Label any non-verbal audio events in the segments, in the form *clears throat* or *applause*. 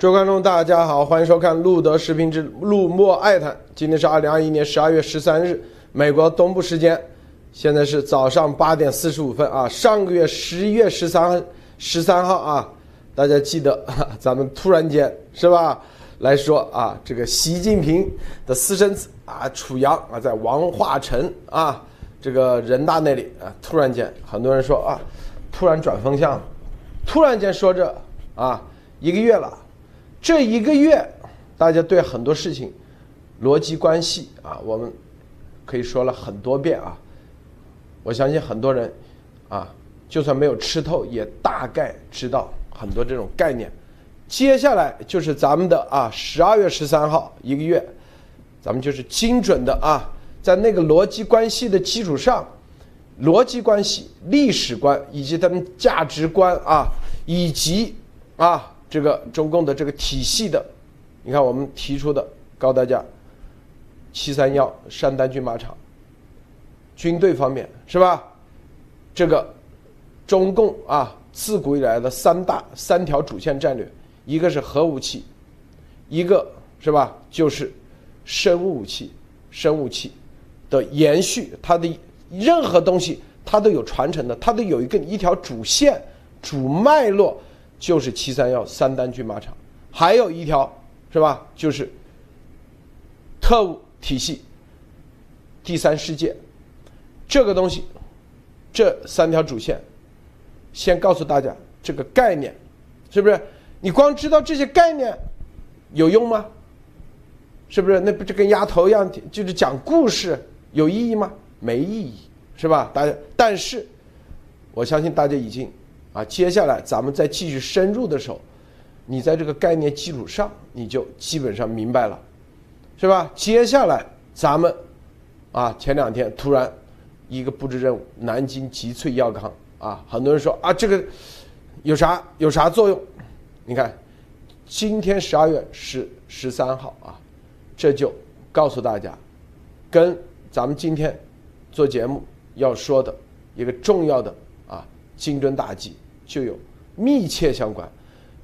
诸位观众，大家好，欢迎收看路德视频之路莫爱谈。今天是二零二一年十二月十三日，美国东部时间，现在是早上八点四十五分啊。上个月十一月十三十三号啊，大家记得 *laughs* 咱们突然间是吧来说啊，这个习近平的私生子啊，楚阳啊，在王化成啊这个人大那里啊，突然间很多人说啊，突然转风向，突然间说这啊一个月了。这一个月，大家对很多事情逻辑关系啊，我们可以说了很多遍啊。我相信很多人啊，就算没有吃透，也大概知道很多这种概念。接下来就是咱们的啊，十二月十三号一个月，咱们就是精准的啊，在那个逻辑关系的基础上，逻辑关系、历史观以及他们价值观啊，以及啊。这个中共的这个体系的，你看我们提出的，告诉大家，七三幺山丹军马场，军队方面是吧？这个中共啊，自古以来的三大三条主线战略，一个是核武器，一个是吧，就是生物武器，生物武器的延续，它的任何东西它都有传承的，它都有一个一条主线主脉络。就是七三幺三单军马场，还有一条是吧？就是特务体系、第三世界这个东西，这三条主线，先告诉大家这个概念，是不是？你光知道这些概念有用吗？是不是？那不就跟丫头一样，就是讲故事有意义吗？没意义，是吧？大家，但是我相信大家已经。啊，接下来咱们再继续深入的时候，你在这个概念基础上，你就基本上明白了，是吧？接下来咱们，啊，前两天突然一个布置任务，南京集萃药康啊，很多人说啊，这个有啥有啥作用？你看，今天十二月十十三号啊，这就告诉大家，跟咱们今天做节目要说的一个重要的。精准打击就有密切相关，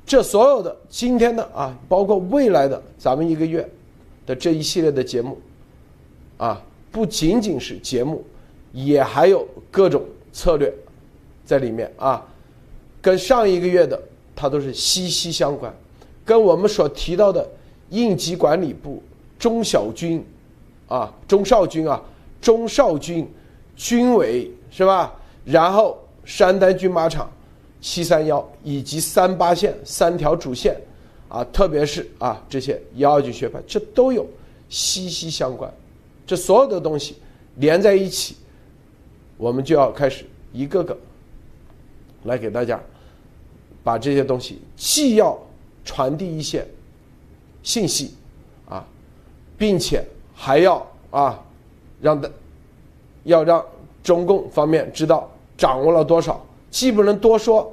这所有的今天的啊，包括未来的咱们一个月的这一系列的节目，啊，不仅仅是节目，也还有各种策略在里面啊，跟上一个月的它都是息息相关，跟我们所提到的应急管理部中小军啊、中少军啊、中少军军委是吧？然后。山丹军马场、七三幺以及三八线三条主线，啊，特别是啊这些幺二九学派，这都有息息相关。这所有的东西连在一起，我们就要开始一个个来给大家把这些东西，既要传递一些信息啊，并且还要啊让的要让中共方面知道。掌握了多少？既不能多说，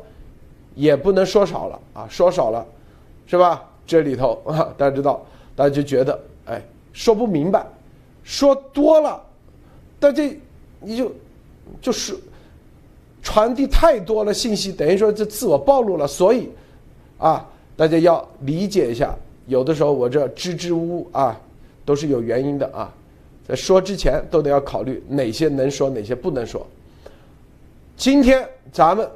也不能说少了啊！说少了，是吧？这里头啊，大家知道，大家就觉得哎，说不明白；说多了，大家你就就是传递太多了信息，等于说这自我暴露了。所以啊，大家要理解一下，有的时候我这支支吾吾啊，都是有原因的啊。在说之前，都得要考虑哪些能说，哪些不能说。今天咱们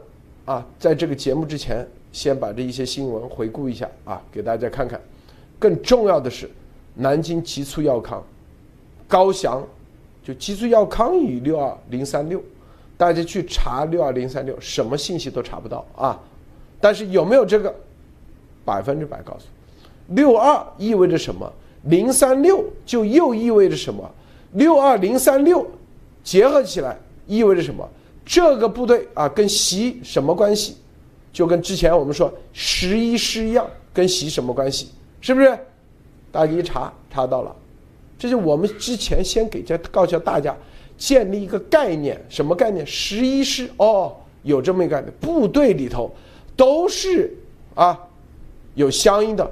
啊，在这个节目之前，先把这一些新闻回顾一下啊，给大家看看。更重要的是，南京急促药康高翔，就急促药康与六二零三六，大家去查六二零三六，什么信息都查不到啊。但是有没有这个，百分之百告诉，六二意味着什么？零三六就又意味着什么？六二零三六结合起来意味着什么？这个部队啊，跟习什么关系？就跟之前我们说十一师一样，跟习什么关系？是不是？大家一查查到了，这就我们之前先给这告诉大家，建立一个概念，什么概念？十一师哦，有这么一个概念，部队里头都是啊，有相应的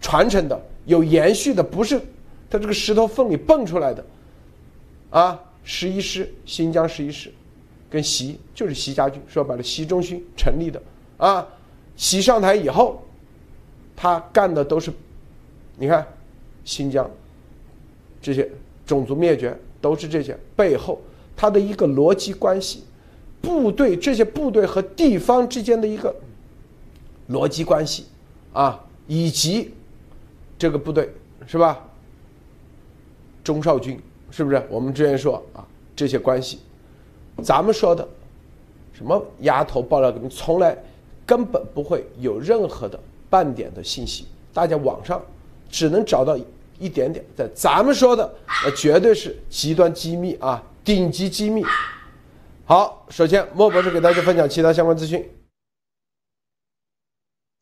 传承的，有延续的，不是它这个石头缝里蹦出来的啊。十一师，新疆十一师。跟习就是习家军，说白了，习中心成立的啊。习上台以后，他干的都是，你看，新疆这些种族灭绝都是这些背后他的一个逻辑关系，部队这些部队和地方之间的一个逻辑关系啊，以及这个部队是吧？钟少军是不是？我们之前说啊，这些关系，咱们说的什么丫头爆料革命，从来根本不会有任何的半点的信息，大家网上只能找到一点点。在咱们说的，那绝对是极端机密啊，顶级机密。好，首先莫博士给大家分享其他相关资讯。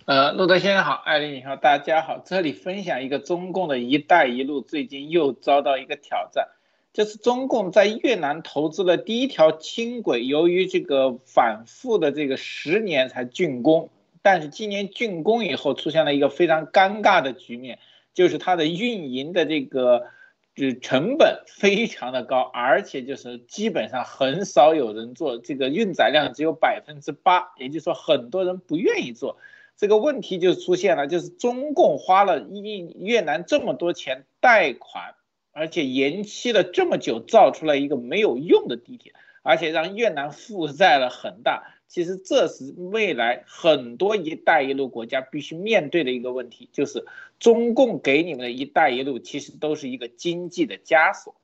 呃，路德先生好，艾琳你好，大家好，这里分享一个中共的一带一路最近又遭到一个挑战，就是中共在越南投资了第一条轻轨，由于这个反复的这个十年才竣工，但是今年竣工以后出现了一个非常尴尬的局面，就是它的运营的这个就成本非常的高，而且就是基本上很少有人做，这个运载量只有百分之八，也就是说很多人不愿意做。这个问题就出现了，就是中共花了一越南这么多钱贷款，而且延期了这么久，造出来一个没有用的地铁，而且让越南负债了很大。其实这是未来很多“一带一路”国家必须面对的一个问题，就是中共给你们的一带一路，其实都是一个经济的枷锁。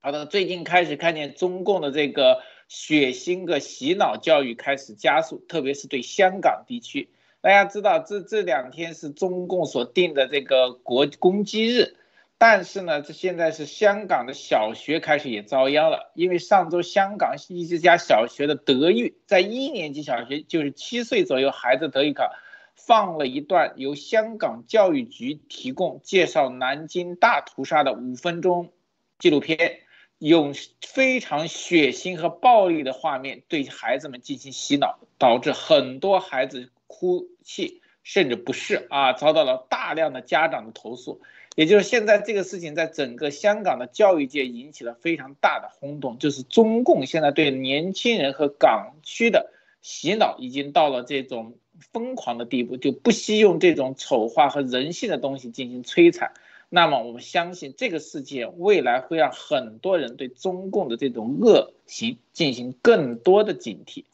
好的，最近开始看见中共的这个血腥的洗脑教育开始加速，特别是对香港地区。大家知道，这这两天是中共所定的这个国公鸡日，但是呢，这现在是香港的小学开始也遭殃了，因为上周香港一家小学的德育，在一年级小学，就是七岁左右孩子德育课，放了一段由香港教育局提供介绍南京大屠杀的五分钟纪录片，用非常血腥和暴力的画面对孩子们进行洗脑，导致很多孩子。哭泣甚至不适啊，遭到了大量的家长的投诉。也就是现在这个事情，在整个香港的教育界引起了非常大的轰动。就是中共现在对年轻人和港区的洗脑已经到了这种疯狂的地步，就不惜用这种丑化和人性的东西进行摧残。那么我们相信这个事件未来会让很多人对中共的这种恶行进行更多的警惕。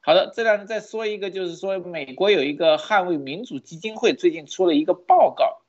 好的，这两天再说一个，就是说美国有一个捍卫民主基金会最近出了一个报告，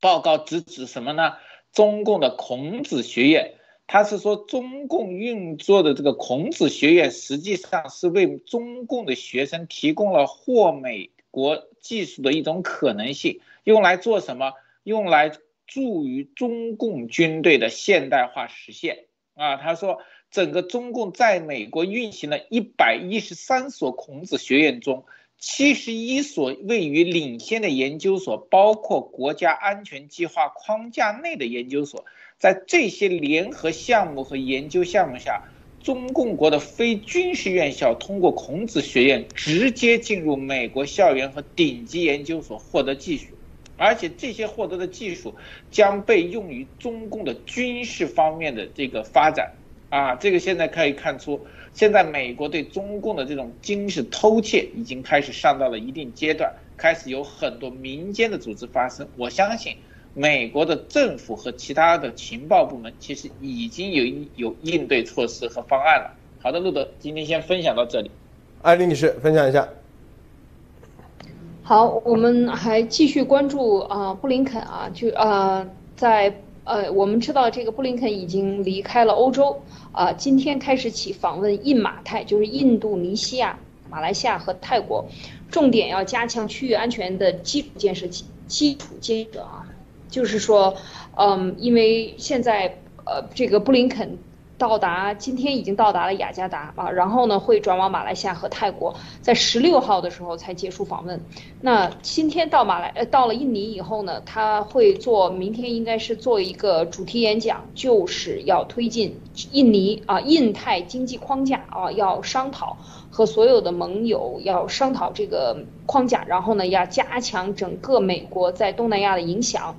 报告直指什么呢？中共的孔子学院，他是说中共运作的这个孔子学院实际上是为中共的学生提供了获美国技术的一种可能性，用来做什么？用来助于中共军队的现代化实现啊，他说。整个中共在美国运行了一百一十三所孔子学院中，七十一所位于领先的研究所，包括国家安全计划框架内的研究所。在这些联合项目和研究项目下，中共国的非军事院校通过孔子学院直接进入美国校园和顶级研究所获得技术，而且这些获得的技术将被用于中共的军事方面的这个发展。啊，这个现在可以看出，现在美国对中共的这种军事偷窃已经开始上到了一定阶段，开始有很多民间的组织发生。我相信，美国的政府和其他的情报部门其实已经有有应对措施和方案了。好的，路德，今天先分享到这里。艾丽女士，分享一下。好，我们还继续关注啊，布林肯啊，就啊，在。呃，我们知道这个布林肯已经离开了欧洲，啊，今天开始起访问印马泰，就是印度尼西亚、马来西亚和泰国，重点要加强区域安全的基础建设基基础建设啊，就是说，嗯，因为现在呃，这个布林肯。到达今天已经到达了雅加达啊，然后呢会转往马来西亚和泰国，在十六号的时候才结束访问。那今天到马来呃到了印尼以后呢，他会做明天应该是做一个主题演讲，就是要推进印尼啊印太经济框架啊，要商讨和所有的盟友要商讨这个框架，然后呢要加强整个美国在东南亚的影响。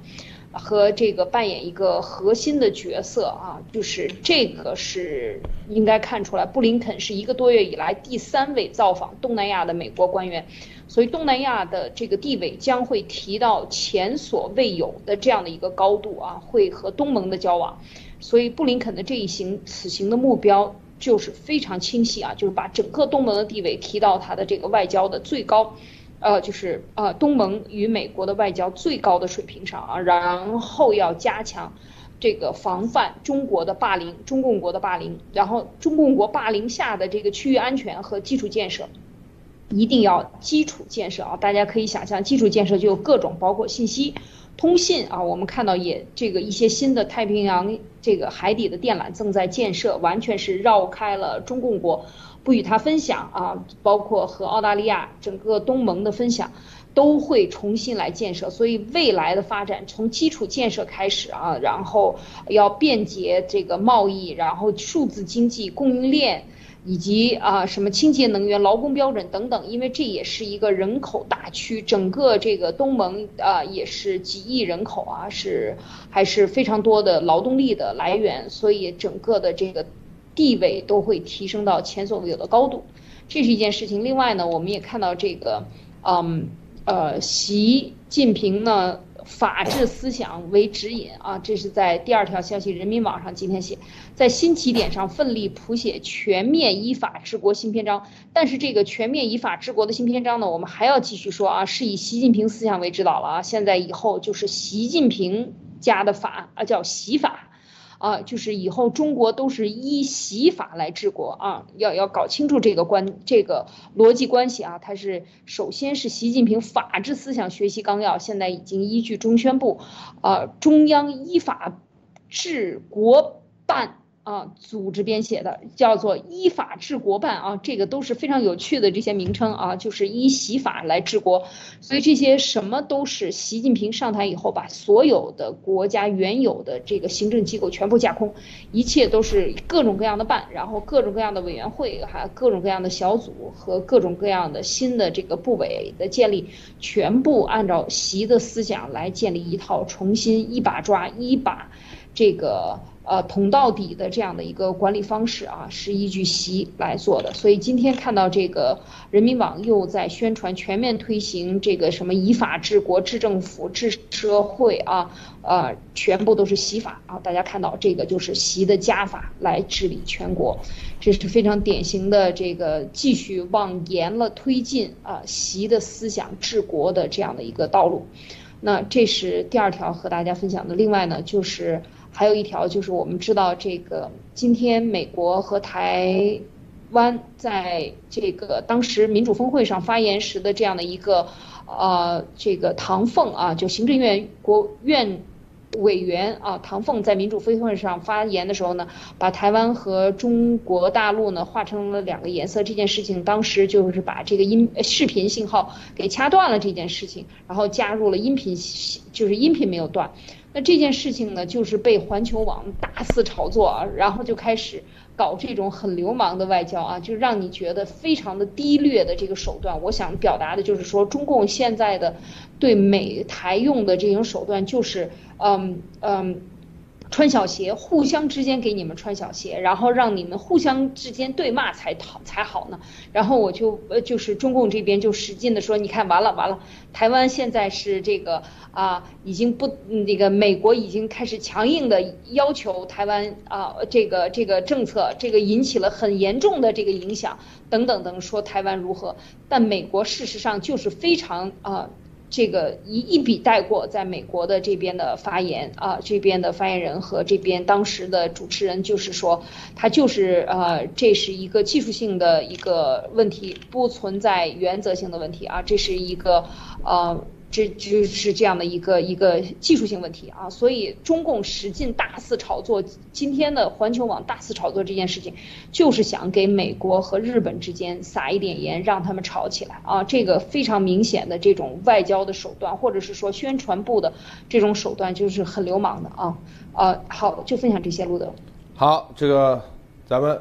和这个扮演一个核心的角色啊，就是这个是应该看出来，布林肯是一个多月以来第三位造访东南亚的美国官员，所以东南亚的这个地位将会提到前所未有的这样的一个高度啊，会和东盟的交往，所以布林肯的这一行此行的目标就是非常清晰啊，就是把整个东盟的地位提到他的这个外交的最高。呃，就是呃，东盟与美国的外交最高的水平上啊，然后要加强这个防范中国的霸凌，中共国的霸凌，然后中共国霸凌下的这个区域安全和基础建设，一定要基础建设啊！大家可以想象，基础建设就有各种，包括信息、通信啊。我们看到也这个一些新的太平洋这个海底的电缆正在建设，完全是绕开了中共国。不与他分享啊，包括和澳大利亚整个东盟的分享，都会重新来建设。所以未来的发展从基础建设开始啊，然后要便捷这个贸易，然后数字经济、供应链，以及啊什么清洁能源、劳工标准等等。因为这也是一个人口大区，整个这个东盟啊也是几亿人口啊，是还是非常多的劳动力的来源，所以整个的这个。地位都会提升到前所未有的高度，这是一件事情。另外呢，我们也看到这个，嗯，呃，习近平呢，法治思想为指引啊，这是在第二条消息，人民网上今天写，在新起点上奋力谱写全面依法治国新篇章。但是这个全面依法治国的新篇章呢，我们还要继续说啊，是以习近平思想为指导了啊。现在以后就是习近平家的法啊，叫习法。啊，就是以后中国都是依习法来治国啊，要要搞清楚这个关这个逻辑关系啊。它是首先是习近平法治思想学习纲要，现在已经依据中宣部，啊，中央依法治国办。啊，组织编写的叫做依法治国办啊，这个都是非常有趣的这些名称啊，就是依习法来治国，所以这些什么都是习近平上台以后把所有的国家原有的这个行政机构全部架空，一切都是各种各样的办，然后各种各样的委员会，还各种各样的小组和各种各样的新的这个部委的建立，全部按照习的思想来建立一套重新一把抓一把这个。呃，捅到底的这样的一个管理方式啊，是依据习来做的。所以今天看到这个人民网又在宣传全面推行这个什么以法治国、治政府、治社会啊，呃，全部都是习法啊。大家看到这个就是习的家法来治理全国，这是非常典型的这个继续往严了推进啊习的思想治国的这样的一个道路。那这是第二条和大家分享的。另外呢，就是。还有一条就是，我们知道这个今天美国和台湾在这个当时民主峰会上发言时的这样的一个呃这个唐凤啊，就行政院国院委员啊，唐凤在民主峰会上发言的时候呢，把台湾和中国大陆呢画成了两个颜色。这件事情当时就是把这个音视频信号给掐断了这件事情，然后加入了音频，就是音频没有断。那这件事情呢，就是被环球网大肆炒作啊，然后就开始搞这种很流氓的外交啊，就让你觉得非常的低劣的这个手段。我想表达的就是说，中共现在的对美台用的这种手段，就是嗯嗯。穿小鞋，互相之间给你们穿小鞋，然后让你们互相之间对骂才好才好呢。然后我就呃就是中共这边就使劲的说，你看完了完了，台湾现在是这个啊，已经不那个美国已经开始强硬的要求台湾啊，这个这个政策，这个引起了很严重的这个影响等等等，说台湾如何？但美国事实上就是非常啊。这个一一笔带过，在美国的这边的发言啊，这边的发言人和这边当时的主持人就是说，他就是呃，这是一个技术性的一个问题，不存在原则性的问题啊，这是一个呃。这就是这样的一个一个技术性问题啊，所以中共使劲大肆炒作，今天的环球网大肆炒作这件事情，就是想给美国和日本之间撒一点盐，让他们吵起来啊。这个非常明显的这种外交的手段，或者是说宣传部的这种手段，就是很流氓的啊。啊，好，就分享这些，路德。好，这个咱们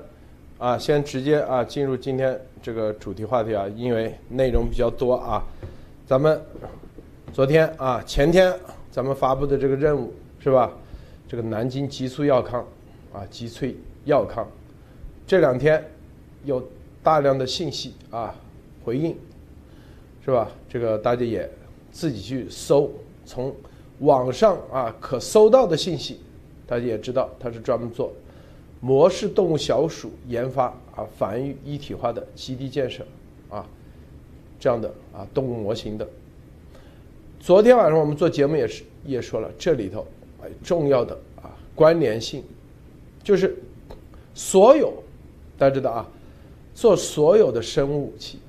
啊，先直接啊进入今天这个主题话题啊，因为内容比较多啊，咱们。昨天啊，前天咱们发布的这个任务是吧？这个南京极速药康啊，极萃药康，这两天有大量的信息啊回应，是吧？这个大家也自己去搜，从网上啊可搜到的信息，大家也知道它是专门做模式动物小鼠研发啊繁育一体化的基地建设啊这样的啊动物模型的。昨天晚上我们做节目也是也说了，这里头重要的啊关联性，就是所有大家知道啊，做所有的生物武器，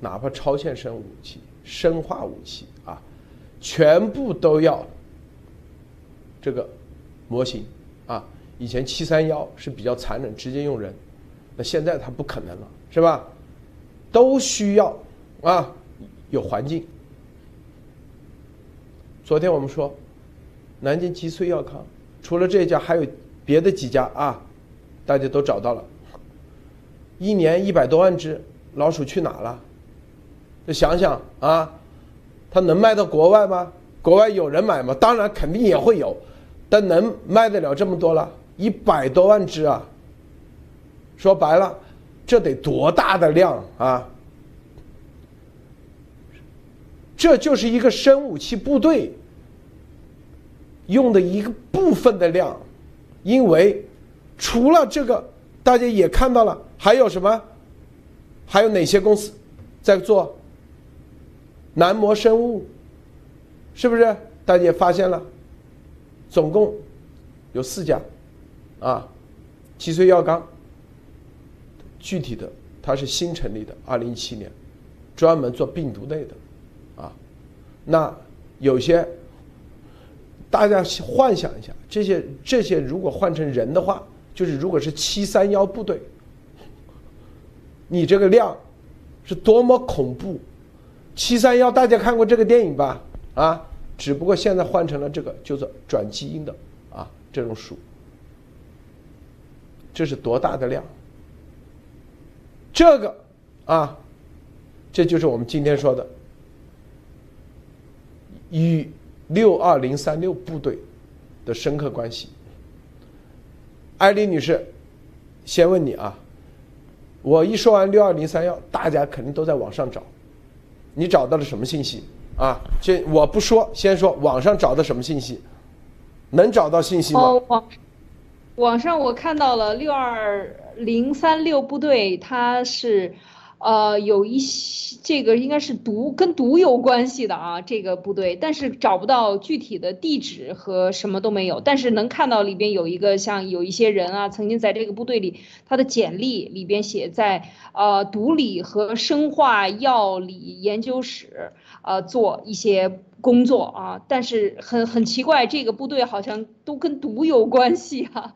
哪怕超限生物武器、生化武器啊，全部都要这个模型啊。以前七三幺是比较残忍，直接用人，那现在它不可能了，是吧？都需要啊有环境。昨天我们说，南京极萃药康除了这家，还有别的几家啊，大家都找到了。一年一百多万只老鼠去哪了？就想想啊，它能卖到国外吗？国外有人买吗？当然肯定也会有，但能卖得了这么多了？一百多万只啊！说白了，这得多大的量啊！这就是一个生武器部队用的一个部分的量，因为除了这个，大家也看到了，还有什么？还有哪些公司在做南模生物？是不是？大家也发现了，总共有四家啊，脊髓药纲。具体的，它是新成立的，二零一七年，专门做病毒类的。啊那有些，大家幻想一下，这些这些如果换成人的话，就是如果是七三幺部队，你这个量是多么恐怖！七三幺大家看过这个电影吧？啊，只不过现在换成了这个，就是转基因的啊这种鼠，这是多大的量？这个啊，这就是我们今天说的。与六二零三六部队的深刻关系，艾丽女士，先问你啊，我一说完六二零三幺，大家肯定都在网上找，你找到了什么信息啊？这我不说，先说网上找的什么信息，能找到信息吗？网网上我看到了六二零三六部队，它是。呃，有一些这个应该是毒跟毒有关系的啊，这个部队，但是找不到具体的地址和什么都没有，但是能看到里边有一个像有一些人啊，曾经在这个部队里，他的简历里边写在呃毒理和生化药理研究室呃做一些工作啊，但是很很奇怪，这个部队好像都跟毒有关系啊。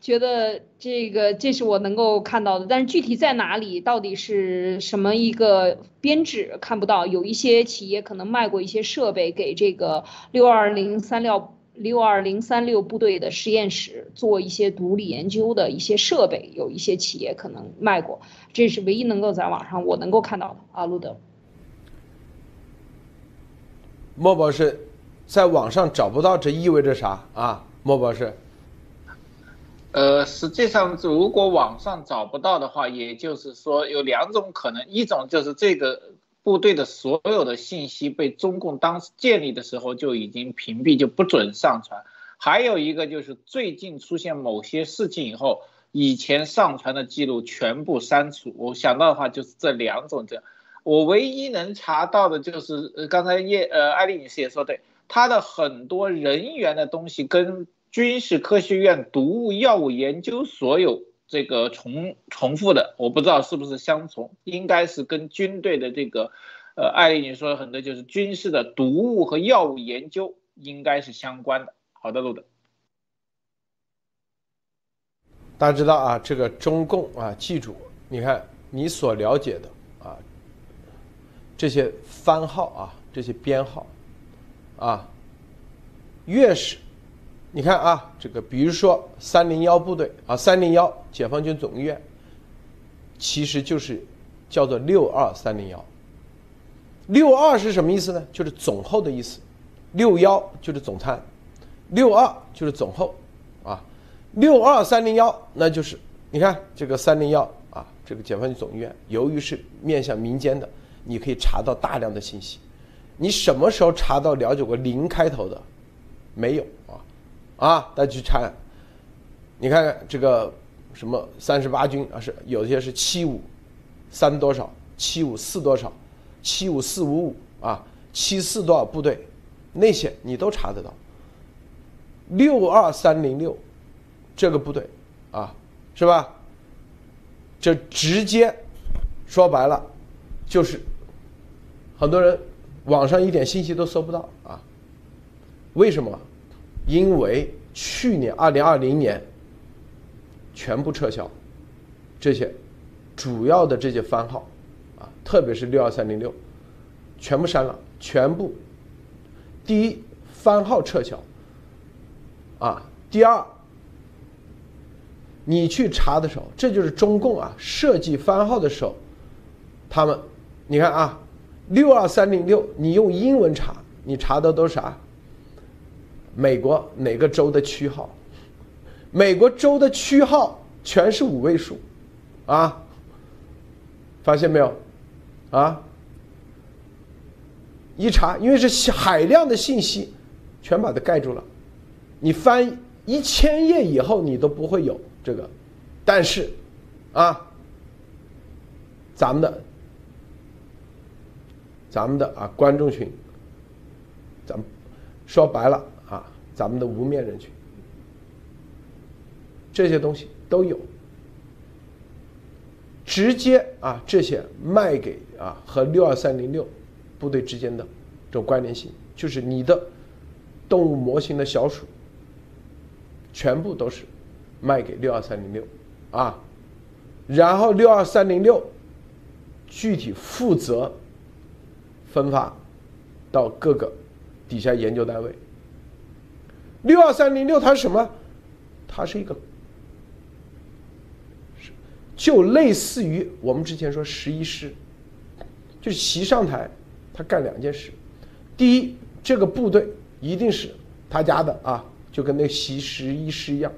觉得这个这是我能够看到的，但是具体在哪里，到底是什么一个编制看不到。有一些企业可能卖过一些设备给这个六二零三六六二零三六部队的实验室做一些独立研究的一些设备，有一些企业可能卖过，这是唯一能够在网上我能够看到的啊，路德。莫博士，在网上找不到，这意味着啥啊？莫博士。呃，实际上，如果网上找不到的话，也就是说有两种可能，一种就是这个部队的所有的信息被中共当时建立的时候就已经屏蔽，就不准上传；还有一个就是最近出现某些事情以后，以前上传的记录全部删除。我想到的话就是这两种这样。我唯一能查到的就是，呃，刚才叶呃艾丽女士也说对，他的很多人员的东西跟。军事科学院毒物药物研究所有这个重重复的，我不知道是不是相重，应该是跟军队的这个，呃，艾丽你说的很多，就是军事的毒物和药物研究应该是相关的。好的，路德，大家知道啊，这个中共啊，记住，你看你所了解的啊，这些番号啊，这些编号啊，越是。你看啊，这个比如说三零幺部队啊，三零幺解放军总医院，其实就是叫做六二三零幺。六二是什么意思呢？就是总后的意思。六幺就是总参，六二就是总后，啊，六二三零幺那就是你看这个三零幺啊，这个解放军总医院，由于是面向民间的，你可以查到大量的信息。你什么时候查到了解过零开头的？没有啊，啊，大家去查，你看看这个什么三十八军啊，是有些是七五三多少，七五四多少，七五四五五啊，七四多少部队。那些你都查得到，六二三零六这个部队啊，是吧？这直接说白了，就是很多人网上一点信息都搜不到啊。为什么？因为去年二零二零年全部撤销这些主要的这些番号啊，特别是六二三零六，全部删了，全部。第一，番号撤销，啊，第二，你去查的时候，这就是中共啊设计番号的时候，他们，你看啊，六二三零六，你用英文查，你查的都是啥？美国哪个州的区号？美国州的区号全是五位数，啊，发现没有？啊？一查，因为是海量的信息，全把它盖住了。你翻一千页以后，你都不会有这个。但是，啊，咱们的，咱们的啊观众群，咱们说白了，咱们的无面人群，这些东西都有，直接啊这些卖给啊和六二三零六。部队之间的这种关联性，就是你的动物模型的小鼠，全部都是卖给六二三零六啊，然后六二三零六具体负责分发到各个底下研究单位。六二三零六它是什么？它是一个，就类似于我们之前说十一师，就是席上台。他干两件事，第一，这个部队一定是他家的啊，就跟那习十一师一样；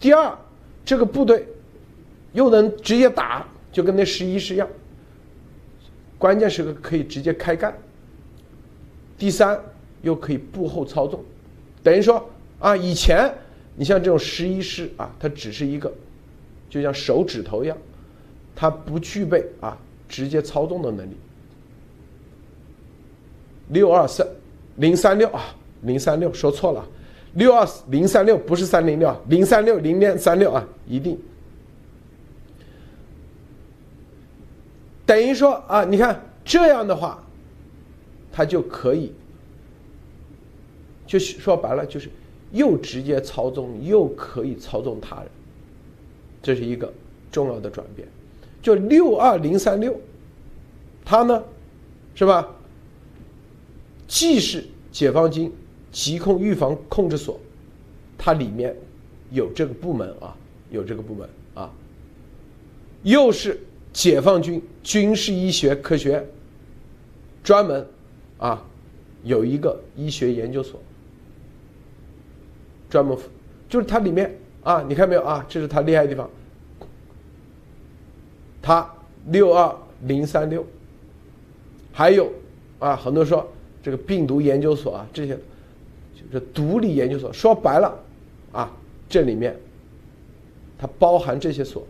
第二，这个部队又能直接打，就跟那十一师一样。关键时刻可以直接开干。第三，又可以步后操纵，等于说啊，以前你像这种十一师啊，它只是一个，就像手指头一样，它不具备啊直接操纵的能力。六二三零三六啊，零三六说错了，六二零三六不是三零六，零三六零点三六啊，一定等于说啊，你看这样的话，他就可以，就是说白了，就是又直接操纵，又可以操纵他人，这是一个重要的转变。就六二零三六，它呢，是吧？既是解放军疾控预防控制所，它里面有这个部门啊，有这个部门啊，又是解放军军事医学科学专门啊有一个医学研究所，专门就是它里面啊，你看没有啊？这是它厉害的地方，它六二零三六，还有啊，很多说。这个病毒研究所啊，这些就是独立研究所。说白了，啊，这里面它包含这些所，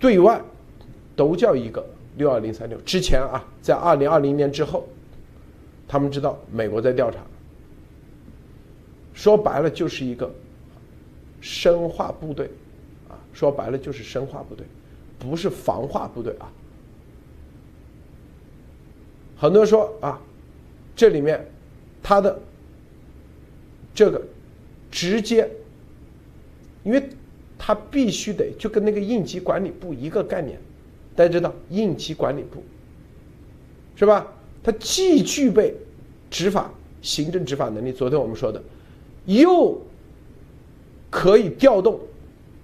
对外都叫一个六二零三六。之前啊，在二零二零年之后，他们知道美国在调查。说白了，就是一个生化部队，啊，说白了就是生化部队，不是防化部队啊。很多人说啊，这里面它的这个直接，因为它必须得就跟那个应急管理部一个概念，大家知道应急管理部是吧？它既具备执法、行政执法能力，昨天我们说的，又可以调动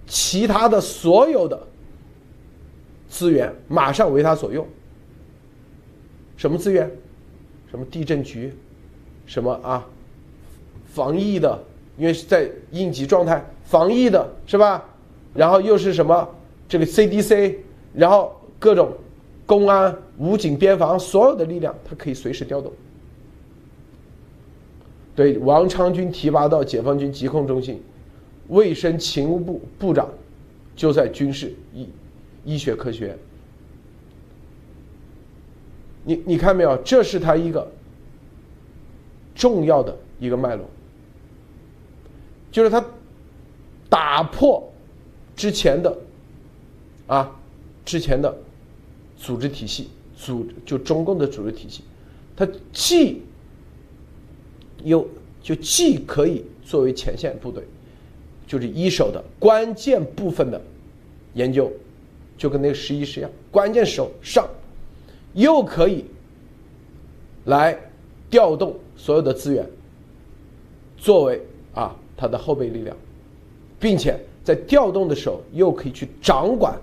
其他的所有的资源，马上为他所用。什么资源？什么地震局，什么啊，防疫的，因为是在应急状态，防疫的是吧？然后又是什么这个 CDC，然后各种公安、武警、边防所有的力量，它可以随时调动。对，王昌军提拔到解放军疾控中心，卫生勤务部部长就在军事医医学科学院。你你看没有？这是他一个重要的一个脉络，就是他打破之前的啊之前的组织体系，组就中共的组织体系，他既又就既可以作为前线部队，就是一手的关键部分的研究，就跟那个十一师一样，关键时候上。又可以来调动所有的资源，作为啊他的后备力量，并且在调动的时候又可以去掌管、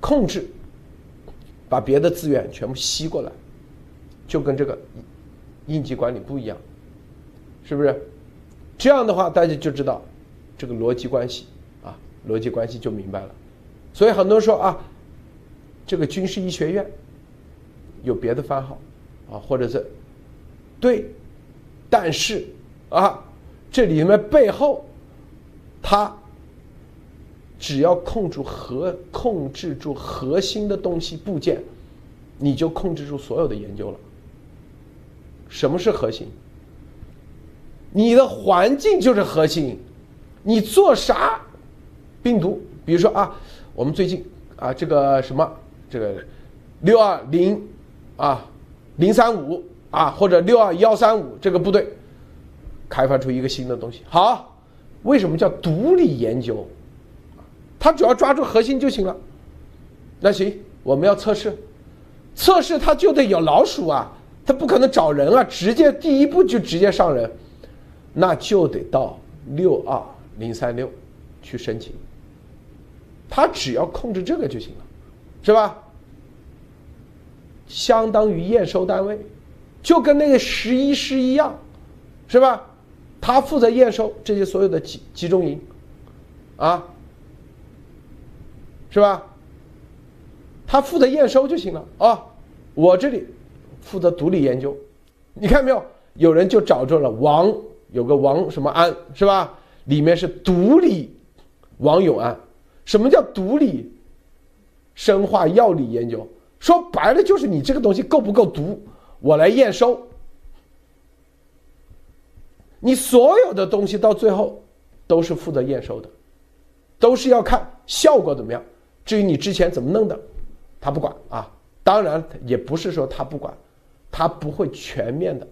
控制，把别的资源全部吸过来，就跟这个应急管理不一样，是不是？这样的话，大家就知道这个逻辑关系啊，逻辑关系就明白了。所以很多人说啊，这个军事医学院。有别的番号，啊，或者是对，但是啊，这里面背后，它只要控住核，控制住核心的东西部件，你就控制住所有的研究了。什么是核心？你的环境就是核心，你做啥，病毒，比如说啊，我们最近啊，这个什么，这个六二零。啊，零三五啊，或者六二幺三五这个部队，开发出一个新的东西。好，为什么叫独立研究？他只要抓住核心就行了。那行，我们要测试，测试他就得有老鼠啊，他不可能找人啊，直接第一步就直接上人，那就得到六二零三六去申请。他只要控制这个就行了，是吧？相当于验收单位，就跟那个十一师一样，是吧？他负责验收这些所有的集集中营，啊，是吧？他负责验收就行了啊。我这里负责独立研究，你看没有？有人就找着了王，有个王什么安，是吧？里面是独立王永安。什么叫独立生化药理研究？说白了就是你这个东西够不够毒，我来验收。你所有的东西到最后都是负责验收的，都是要看效果怎么样。至于你之前怎么弄的，他不管啊。当然也不是说他不管，他不会全面的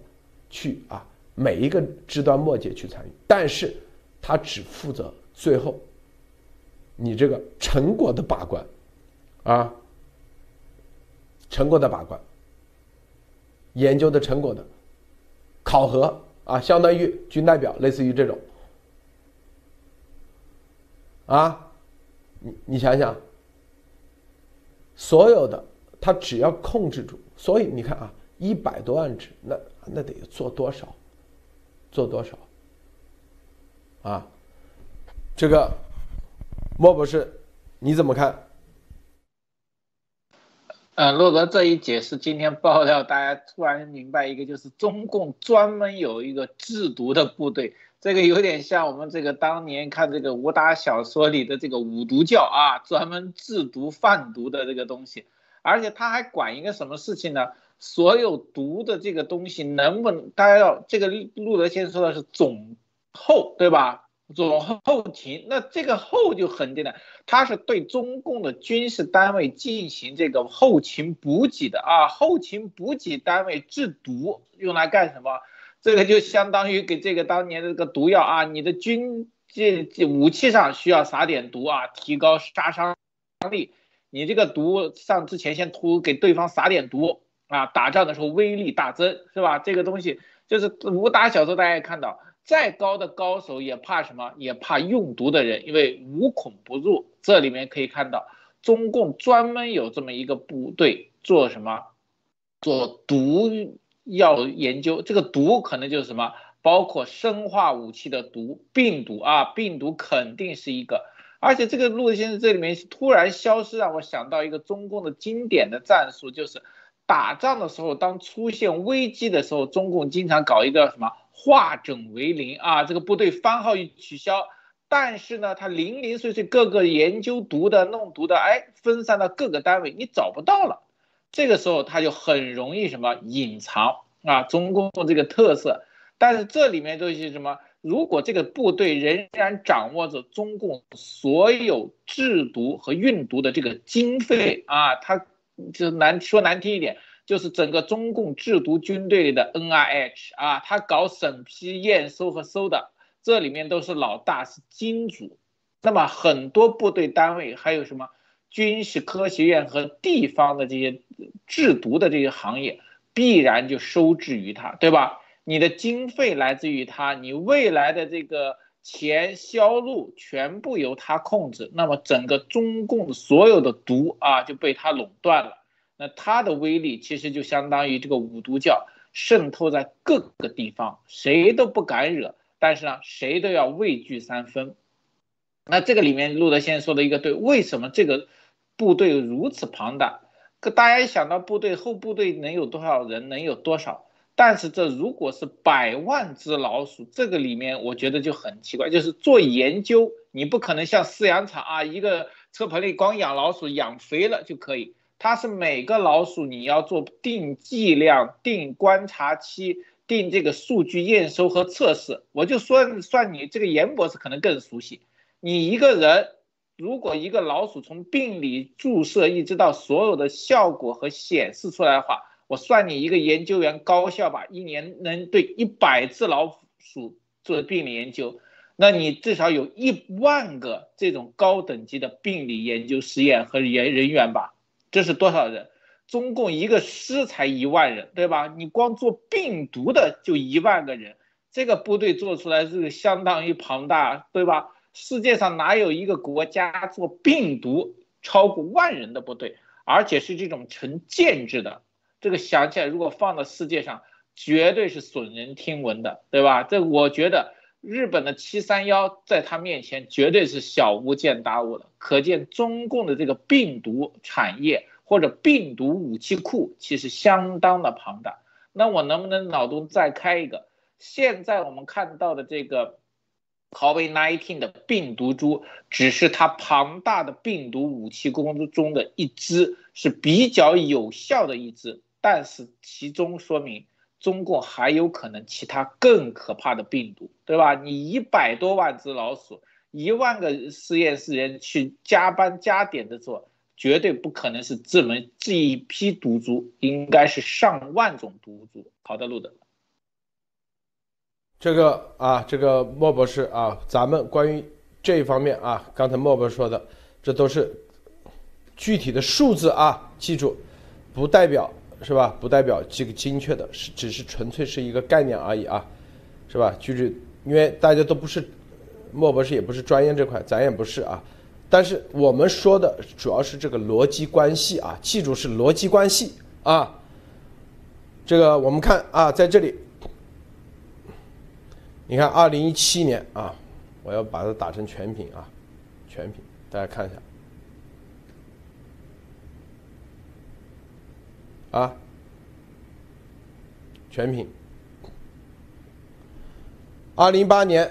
去啊每一个枝端末节去参与，但是他只负责最后你这个成果的把关啊。成果的把关，研究的成果的考核啊，相当于军代表，类似于这种啊，你你想想，所有的他只要控制住，所以你看啊，一百多万只，那那得做多少？做多少？啊，这个莫博士你怎么看？嗯，洛德这一解释，今天爆料，大家突然明白一个，就是中共专门有一个制毒的部队，这个有点像我们这个当年看这个武打小说里的这个五毒教啊，专门制毒贩毒的这个东西，而且他还管一个什么事情呢？所有毒的这个东西能不能，大家要这个路德先说的是总后，对吧？总后勤，那这个后就很简单，他是对中共的军事单位进行这个后勤补给的啊，后勤补给单位制毒用来干什么？这个就相当于给这个当年的这个毒药啊，你的军这这武器上需要撒点毒啊，提高杀伤力。你这个毒上之前先涂给对方撒点毒啊，打仗的时候威力大增，是吧？这个东西就是武打小说大家也看到。再高的高手也怕什么？也怕用毒的人，因为无孔不入。这里面可以看到，中共专门有这么一个部队做什么？做毒药研究。这个毒可能就是什么，包括生化武器的毒，病毒啊，病毒肯定是一个。而且这个陆先生这里面突然消失，让我想到一个中共的经典的战术，就是打仗的时候，当出现危机的时候，中共经常搞一个什么化整为零啊，这个部队番号一取消，但是呢，他零零碎碎各个研究毒的、弄毒的，哎，分散到各个单位，你找不到了。这个时候他就很容易什么隐藏啊，中共这个特色。但是这里面都是什么？如果这个部队仍然掌握着中共所有制毒和运毒的这个经费啊，他就难说难听一点，就是整个中共制毒军队里的 NIH 啊，他搞审批、验收和收的，这里面都是老大，是金主。那么很多部队单位还有什么军事科学院和地方的这些制毒的这些行业，必然就收治于他，对吧？你的经费来自于他，你未来的这个钱销路全部由他控制，那么整个中共所有的毒啊就被他垄断了。那他的威力其实就相当于这个五毒教渗透在各个地方，谁都不敢惹，但是呢，谁都要畏惧三分。那这个里面，路德先生说的一个对，为什么这个部队如此庞大？可大家一想到部队后部队能有多少人，能有多少？但是这如果是百万只老鼠，这个里面我觉得就很奇怪，就是做研究，你不可能像饲养场啊，一个车棚里光养老鼠，养肥了就可以。它是每个老鼠你要做定剂量、定观察期、定这个数据验收和测试。我就说算你这个严博士可能更熟悉，你一个人如果一个老鼠从病理注射一直到所有的效果和显示出来的话。我算你一个研究员高效吧，一年能对一百只老鼠做病理研究，那你至少有一万个这种高等级的病理研究实验和人人员吧？这是多少人？中共一个师才一万人，对吧？你光做病毒的就一万个人，这个部队做出来是相当于庞大，对吧？世界上哪有一个国家做病毒超过万人的部队，而且是这种成建制的？这个想起来，如果放到世界上，绝对是耸人听闻的，对吧？这我觉得日本的七三幺在他面前绝对是小巫见大巫了。可见中共的这个病毒产业或者病毒武器库其实相当的庞大。那我能不能脑洞再开一个？现在我们看到的这个。COVID-19 的病毒株只是它庞大的病毒武器库中的一支，是比较有效的一支。但是其中说明，中共还有可能其他更可怕的病毒，对吧？你一百多万只老鼠，一万个实验室人去加班加点的做，绝对不可能是这么这一批毒株，应该是上万种毒株。好的，路德。这个啊，这个莫博士啊，咱们关于这一方面啊，刚才莫博士说的，这都是具体的数字啊，记住，不代表是吧？不代表这个精确的，是只是纯粹是一个概念而已啊，是吧？就是因为大家都不是莫博士，也不是专业这块，咱也不是啊。但是我们说的主要是这个逻辑关系啊，记住是逻辑关系啊。这个我们看啊，在这里。你看，二零一七年啊，我要把它打成全屏啊，全屏，大家看一下啊，全屏。二零一八年，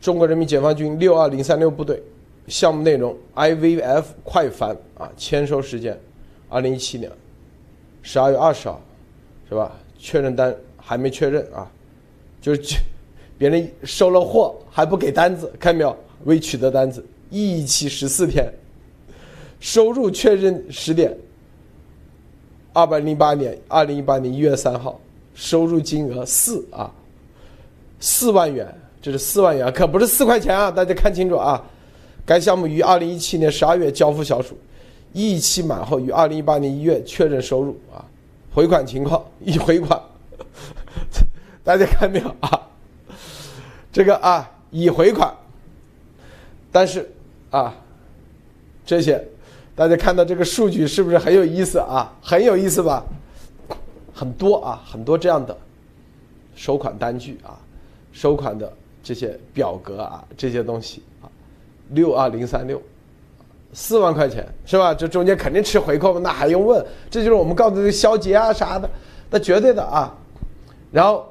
中国人民解放军六二零三六部队项目内容 IVF 快翻啊，签收时间二零一七年十二月二十号，是吧？确认单还没确认啊，就是。别人收了货还不给单子，看没有？未取得单子，一期十四天，收入确认十点，二百零八年二零一八年一月三号，收入金额四啊，四万元，这是四万元，可不是四块钱啊！大家看清楚啊！该项目于二零一七年十二月交付小属，一期满后于二零一八年一月确认收入啊，回款情况已回款，*laughs* 大家看没有啊？这个啊已回款，但是啊，这些大家看到这个数据是不是很有意思啊？很有意思吧？很多啊，很多这样的收款单据啊，收款的这些表格啊，这些东西啊，六二零三六，四万块钱是吧？这中间肯定吃回扣，那还用问？这就是我们告诉的消结啊啥的，那绝对的啊。然后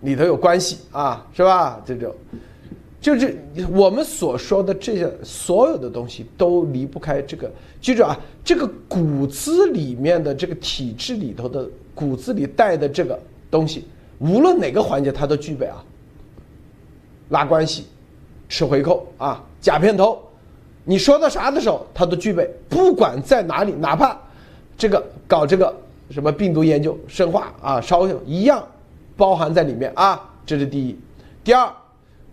里头有关系啊，是吧？这种。就是我们所说的这些所有的东西都离不开这个，记住啊，这个骨子里面的这个体制里头的骨子里带的这个东西，无论哪个环节它都具备啊。拉关系，吃回扣啊，假片头，你说到啥的时候它都具备，不管在哪里，哪怕这个搞这个什么病毒研究、生化啊、烧一样，包含在里面啊，这是第一，第二。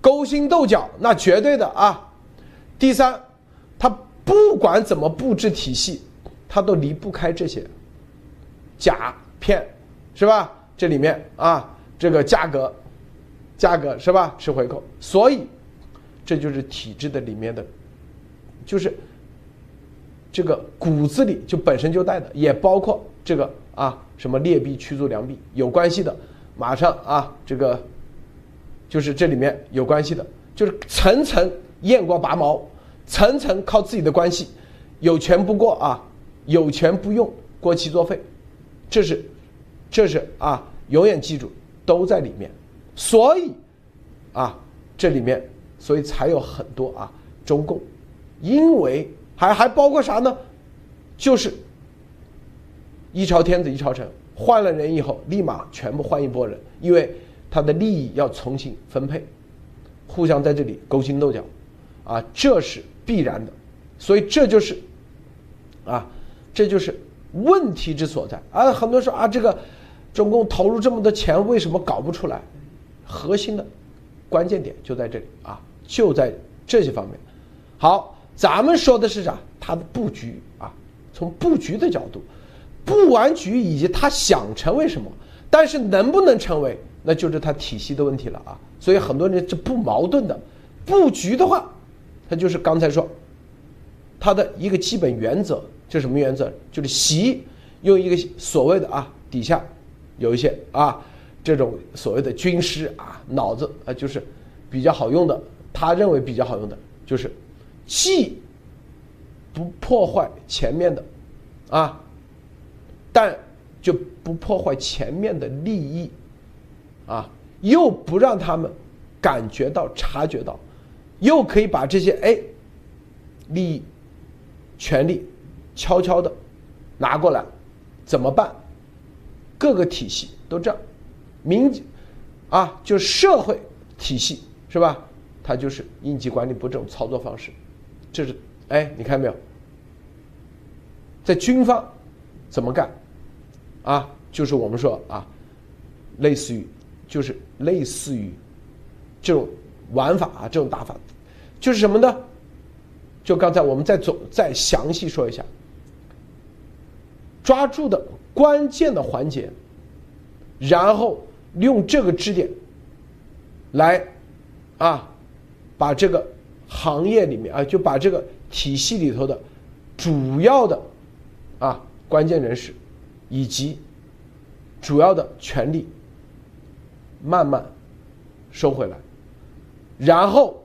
勾心斗角，那绝对的啊。第三，他不管怎么布置体系，他都离不开这些假骗，是吧？这里面啊，这个价格，价格是吧？吃回扣，所以这就是体制的里面的，就是这个骨子里就本身就带的，也包括这个啊，什么劣币驱逐良币有关系的，马上啊，这个。就是这里面有关系的，就是层层验过拔毛，层层靠自己的关系，有权不过啊，有权不用过期作废，这是，这是啊，永远记住都在里面，所以，啊，这里面所以才有很多啊中共，因为还还包括啥呢？就是一朝天子一朝臣，换了人以后，立马全部换一拨人，因为。他的利益要重新分配，互相在这里勾心斗角，啊，这是必然的，所以这就是，啊，这就是问题之所在。啊，很多人说啊，这个中共投入这么多钱，为什么搞不出来？核心的关键点就在这里啊，就在这些方面。好，咱们说的是啥？他的布局啊，从布局的角度，布完局以及他想成为什么，但是能不能成为？那就是它体系的问题了啊，所以很多人这不矛盾的，布局的话，它就是刚才说，它的一个基本原则，就什么原则？就是习用一个所谓的啊底下有一些啊这种所谓的军师啊脑子啊就是比较好用的，他认为比较好用的就是既不破坏前面的啊，但就不破坏前面的利益。啊，又不让他们感觉到、察觉到，又可以把这些哎利益、权利悄悄的拿过来，怎么办？各个体系都这样，民啊，就社会体系是吧？它就是应急管理部这种操作方式，这是哎，你看没有？在军方怎么干？啊，就是我们说啊，类似于。就是类似于这种玩法啊，这种打法，就是什么呢？就刚才我们再总再详细说一下，抓住的关键的环节，然后用这个支点来啊，把这个行业里面啊，就把这个体系里头的主要的啊关键人士以及主要的权利。慢慢收回来，然后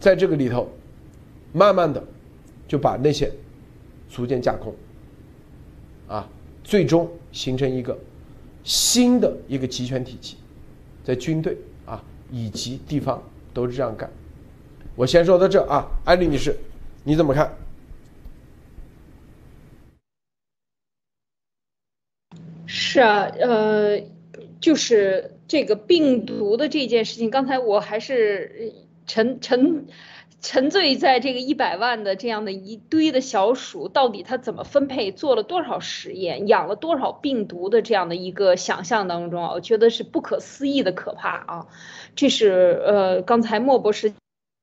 在这个里头，慢慢的就把那些逐渐架空，啊，最终形成一个新的一个集权体系，在军队啊以及地方都是这样干。我先说到这啊，艾丽女士，你怎么看？是啊，呃，就是。这个病毒的这件事情，刚才我还是沉沉沉醉在这个一百万的这样的一堆的小鼠，到底它怎么分配，做了多少实验，养了多少病毒的这样的一个想象当中啊，我觉得是不可思议的可怕啊！这是呃，刚才莫博士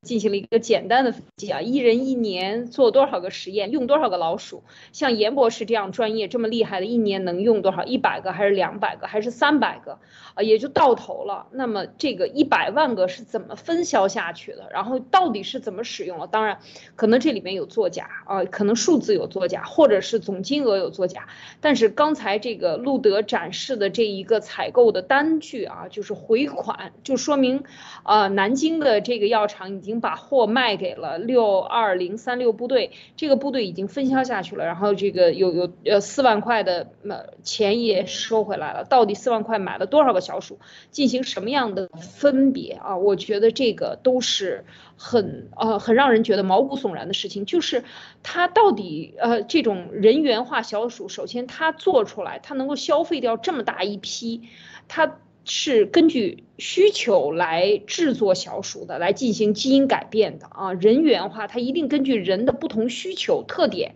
进行了一个简单的分析啊，一人一年做多少个实验，用多少个老鼠？像严博士这样专业这么厉害的，一年能用多少？一百个还是两百个还是三百个？啊，也就到头了。那么这个一百万个是怎么分销下去的？然后到底是怎么使用了？当然，可能这里面有作假啊，可能数字有作假，或者是总金额有作假。但是刚才这个路德展示的这一个采购的单据啊，就是回款，就说明，啊，南京的这个药厂已经已经把货卖给了六二零三六部队，这个部队已经分销下去了，然后这个有有呃四万块的呃钱也收回来了。到底四万块买了多少个？小鼠进行什么样的分别啊？我觉得这个都是很呃很让人觉得毛骨悚然的事情。就是它到底呃这种人员化小鼠，首先它做出来，它能够消费掉这么大一批，它是根据需求来制作小鼠的，来进行基因改变的啊。人源化它一定根据人的不同需求特点。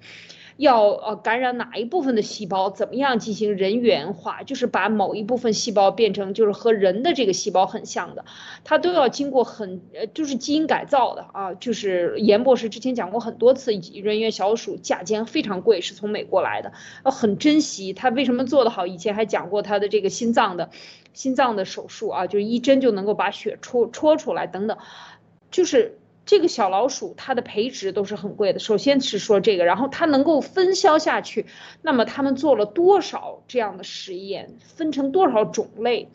要呃感染哪一部分的细胞，怎么样进行人源化？就是把某一部分细胞变成就是和人的这个细胞很像的，它都要经过很呃就是基因改造的啊。就是严博士之前讲过很多次，人源小鼠价钱非常贵，是从美国来的，呃很珍惜。他为什么做得好？以前还讲过他的这个心脏的，心脏的手术啊，就是一针就能够把血戳戳出来等等，就是。这个小老鼠它的培植都是很贵的，首先是说这个，然后它能够分销下去，那么他们做了多少这样的实验，分成多少种类？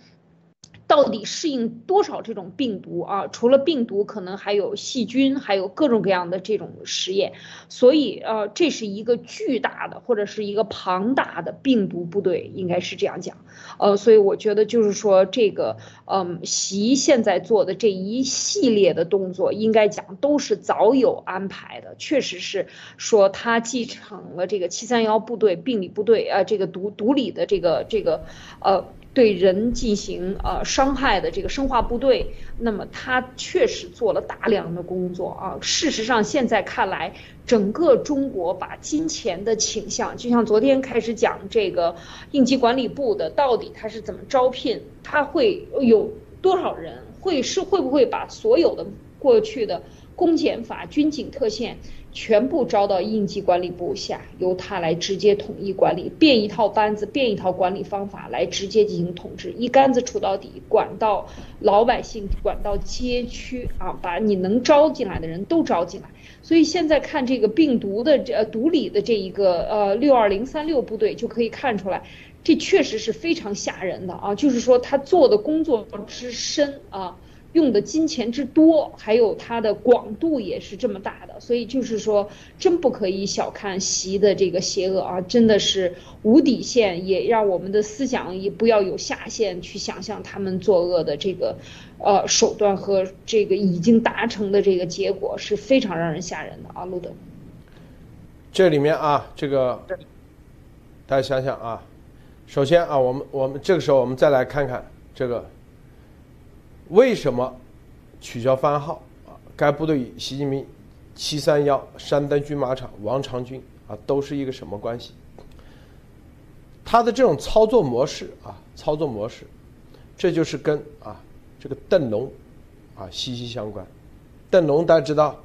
到底适应多少这种病毒啊？除了病毒，可能还有细菌，还有各种各样的这种实验。所以，呃，这是一个巨大的或者是一个庞大的病毒部队，应该是这样讲。呃，所以我觉得就是说，这个，嗯，习现在做的这一系列的动作，应该讲都是早有安排的。确实是说他继承了这个七三幺部队病理部队，呃，这个毒毒理的这个这个，呃。对人进行呃伤害的这个生化部队，那么他确实做了大量的工作啊。事实上，现在看来，整个中国把金钱的倾向，就像昨天开始讲这个应急管理部的，到底他是怎么招聘，他会有多少人，会是会不会把所有的过去的公检法、军警特线。全部招到应急管理部下，由他来直接统一管理，变一套班子，变一套管理方法来直接进行统治，一竿子杵到底，管到老百姓，管到街区啊，把你能招进来的人都招进来。所以现在看这个病毒的这毒理的这一个呃六二零三六部队就可以看出来，这确实是非常吓人的啊，就是说他做的工作之深啊。用的金钱之多，还有它的广度也是这么大的，所以就是说，真不可以小看习的这个邪恶啊，真的是无底线，也让我们的思想也不要有下限去想象他们作恶的这个，呃手段和这个已经达成的这个结果是非常让人吓人的啊，路德。这里面啊，这个大家想想啊，首先啊，我们我们这个时候我们再来看看这个。为什么取消番号啊？该部队与习近平七三幺山东军马场王长军啊，都是一个什么关系？他的这种操作模式啊，操作模式，这就是跟啊这个邓龙啊息息相关。邓龙大家知道，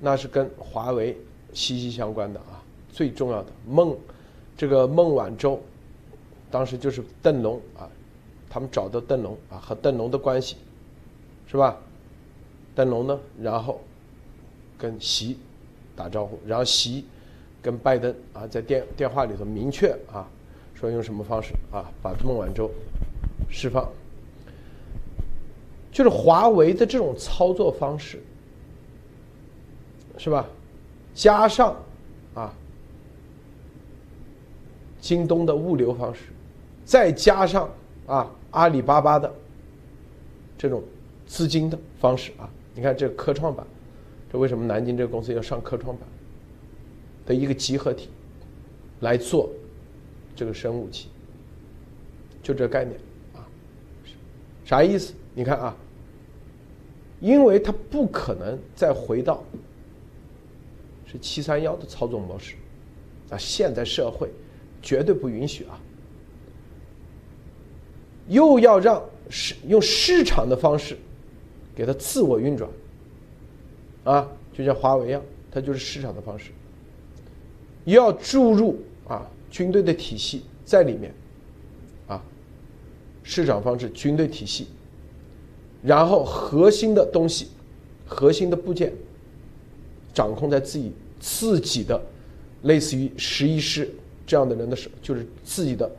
那是跟华为息息相关的啊，最重要的孟这个孟晚舟，当时就是邓龙啊。他们找到邓龙啊，和邓龙的关系，是吧？邓龙呢，然后跟习打招呼，然后习跟拜登啊，在电电话里头明确啊，说用什么方式啊，把孟晚舟释放。就是华为的这种操作方式，是吧？加上啊，京东的物流方式，再加上啊。阿里巴巴的这种资金的方式啊，你看这科创板，这为什么南京这个公司要上科创板的一个集合体来做这个生物器，就这概念啊，啥意思？你看啊，因为它不可能再回到是七三幺的操作模式啊，现在社会绝对不允许啊。又要让市用市场的方式给它自我运转，啊，就像华为一样，它就是市场的方式，要注入啊军队的体系在里面，啊，市场方式、军队体系，然后核心的东西、核心的部件掌控在自己自己的，类似于十一师这样的人的手，就是自己的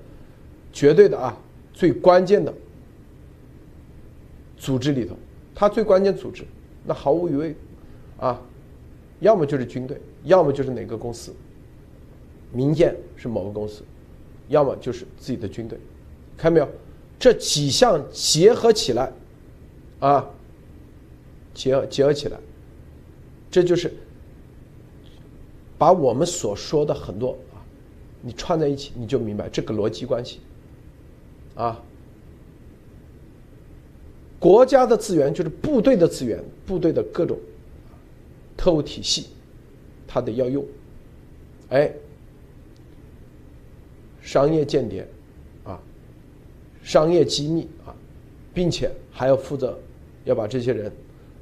绝对的啊最关键的组织里头，它最关键组织，那毫无疑问。啊，要么就是军队，要么就是哪个公司，民间是某个公司，要么就是自己的军队，看到没有？这几项结合起来，啊，结合结合起来，这就是把我们所说的很多啊，你串在一起，你就明白这个逻辑关系，啊，国家的资源就是部队的资源，部队的各种。特务体系，他得要用，哎，商业间谍，啊，商业机密啊，并且还要负责要把这些人，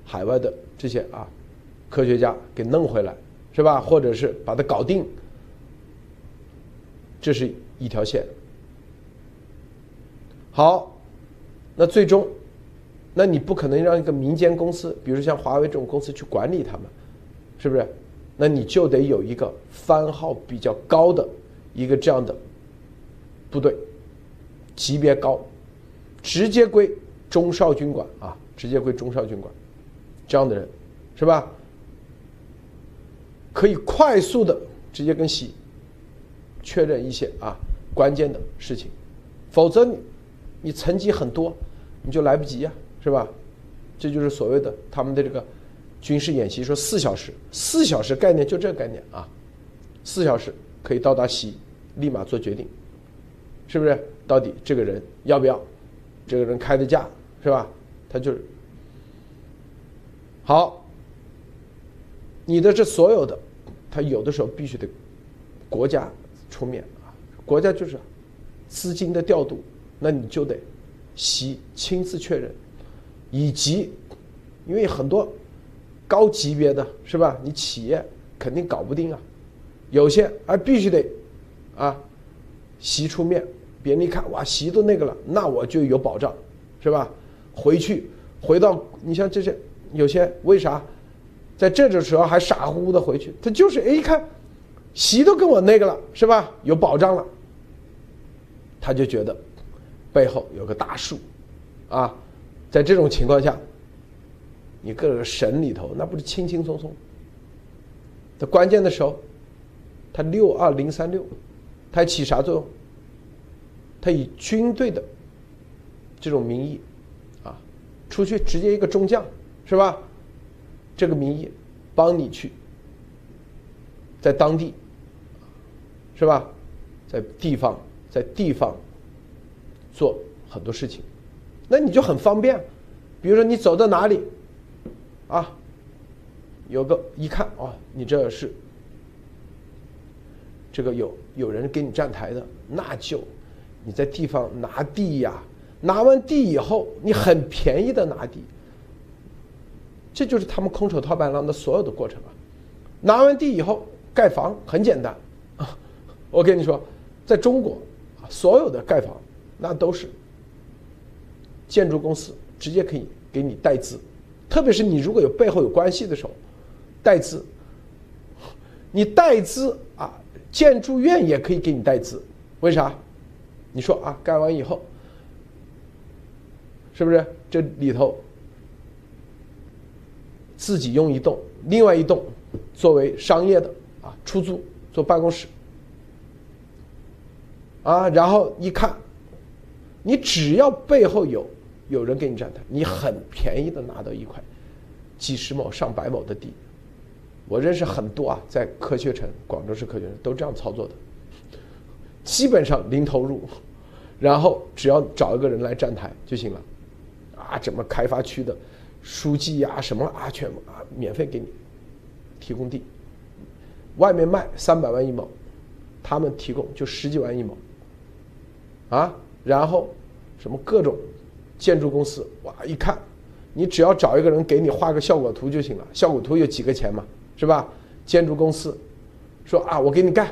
海外的这些啊科学家给弄回来，是吧？或者是把它搞定，这是一条线。好，那最终，那你不可能让一个民间公司，比如像华为这种公司去管理他们。是不是？那你就得有一个番号比较高的一个这样的部队，级别高，直接归中少军管啊，直接归中少军管，这样的人，是吧？可以快速的直接跟习确认一些啊关键的事情，否则你你层级很多，你就来不及呀，是吧？这就是所谓的他们的这个。军事演习说四小时，四小时概念就这个概念啊，四小时可以到达西，立马做决定，是不是？到底这个人要不要？这个人开的价是吧？他就是好。你的这所有的，他有的时候必须得国家出面啊，国家就是资金的调度，那你就得西亲自确认，以及因为很多。高级别的是吧？你企业肯定搞不定啊，有些啊必须得啊，习出面，别人一看哇，习都那个了，那我就有保障，是吧？回去回到你像这些有些为啥在这种时候还傻乎乎的回去？他就是哎一看，习都跟我那个了，是吧？有保障了，他就觉得背后有个大树啊，在这种情况下。你各个省里头，那不是轻轻松松。在关键的时候，他六二零三六，他起啥作用？他以军队的这种名义，啊，出去直接一个中将，是吧？这个名义帮你去，在当地，是吧？在地方，在地方做很多事情，那你就很方便。比如说你走到哪里。啊，有个一看啊，你这是这个有有人给你站台的，那就你在地方拿地呀，拿完地以后，你很便宜的拿地，这就是他们空手套白狼的所有的过程啊。拿完地以后盖房很简单啊，我跟你说，在中国啊，所有的盖房那都是建筑公司直接可以给你代资。特别是你如果有背后有关系的时候，代资，你代资啊，建筑院也可以给你代资，为啥？你说啊，盖完以后，是不是这里头自己用一栋，另外一栋作为商业的啊出租做办公室，啊，然后一看，你只要背后有。有人给你站台，你很便宜的拿到一块几十亩、上百亩的地。我认识很多啊，在科学城、广州市科学城都这样操作的，基本上零投入，然后只要找一个人来站台就行了。啊，怎么开发区的书记呀，什么啊，全部啊免费给你提供地，外面卖三百万一亩，他们提供就十几万一亩，啊，然后什么各种。建筑公司哇，一看，你只要找一个人给你画个效果图就行了，效果图有几个钱嘛，是吧？建筑公司说啊，我给你盖，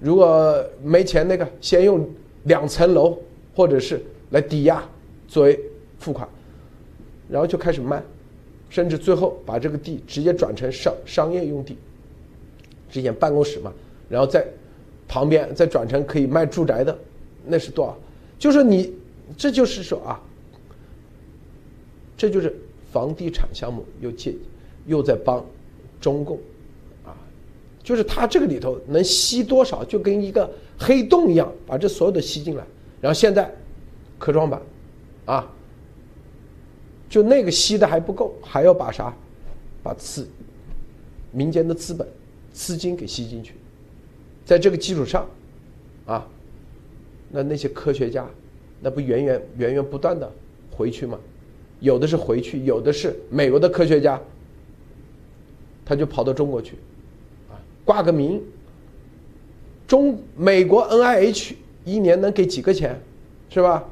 如果没钱那个，先用两层楼或者是来抵押作为付款，然后就开始卖，甚至最后把这个地直接转成商商业用地，之前办公室嘛，然后在旁边再转成可以卖住宅的，那是多少？就是你，这就是说啊。这就是房地产项目又借又在帮中共啊，就是他这个里头能吸多少，就跟一个黑洞一样，把这所有的吸进来。然后现在科创板啊，就那个吸的还不够，还要把啥，把资民间的资本资金给吸进去，在这个基础上啊，那那些科学家那不源源源源不断的回去吗？有的是回去，有的是美国的科学家，他就跑到中国去，啊，挂个名。中美国 N I H 一年能给几个钱，是吧？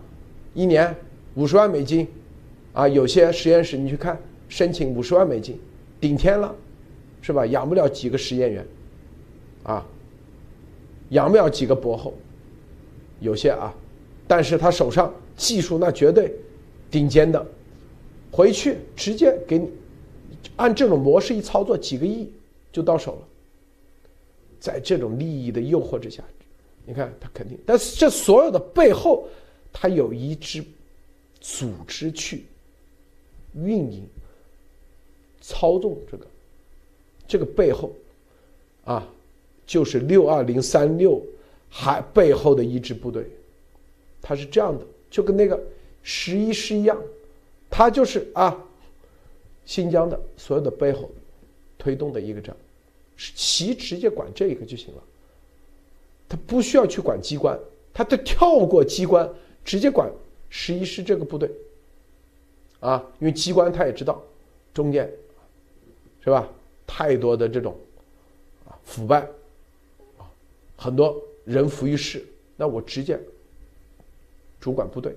一年五十万美金，啊，有些实验室你去看，申请五十万美金，顶天了，是吧？养不了几个实验员，啊，养不了几个博后，有些啊，但是他手上技术那绝对顶尖的。回去直接给你按这种模式一操作，几个亿就到手了。在这种利益的诱惑之下，你看他肯定，但是这所有的背后，他有一支组织去运营、操纵这个，这个背后啊，就是六二零三六还背后的一支部队，他是这样的，就跟那个十一师一样。他就是啊，新疆的所有的背后推动的一个章，其直接管这个就行了。他不需要去管机关，他就跳过机关，直接管十一师这个部队。啊，因为机关他也知道，中间是吧？太多的这种啊腐败啊，很多人浮于事，那我直接主管部队，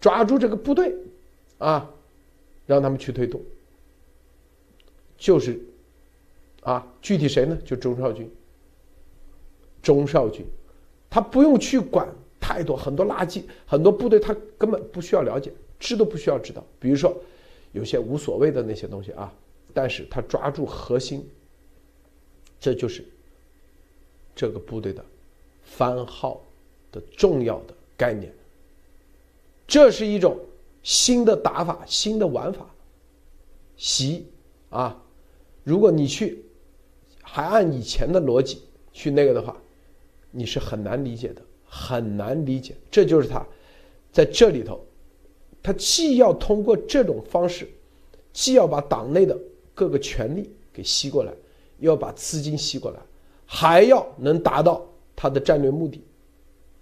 抓住这个部队。啊，让他们去推动，就是，啊，具体谁呢？就钟少军。钟少军，他不用去管太多很多垃圾，很多部队他根本不需要了解，知都不需要知道。比如说，有些无所谓的那些东西啊，但是他抓住核心，这就是这个部队的番号的重要的概念。这是一种。新的打法，新的玩法，习啊！如果你去还按以前的逻辑去那个的话，你是很难理解的，很难理解。这就是他在这里头，他既要通过这种方式，既要把党内的各个权力给吸过来，又要把资金吸过来，还要能达到他的战略目的，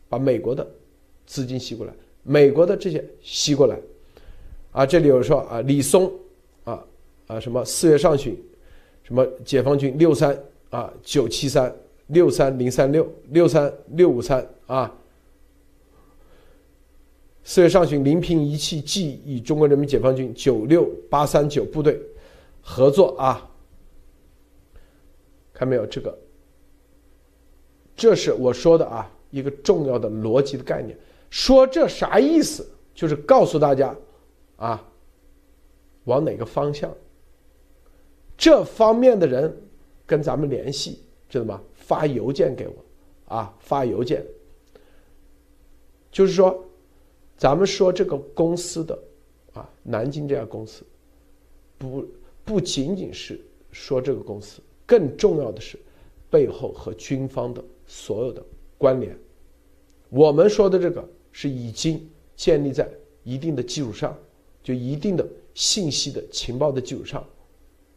把美国的资金吸过来。美国的这些吸过来，啊，这里有说啊，李松，啊啊什么四月上旬，什么解放军六三啊九七三六三零三六六三六五三啊，四月上旬临平一气即与中国人民解放军九六八三九部队合作啊，看没有这个，这是我说的啊一个重要的逻辑的概念。说这啥意思？就是告诉大家，啊，往哪个方向？这方面的人跟咱们联系，知道吗？发邮件给我，啊，发邮件。就是说，咱们说这个公司的，啊，南京这家公司，不不仅仅是说这个公司，更重要的是背后和军方的所有的关联。我们说的这个。是已经建立在一定的基础上，就一定的信息的情报的基础上，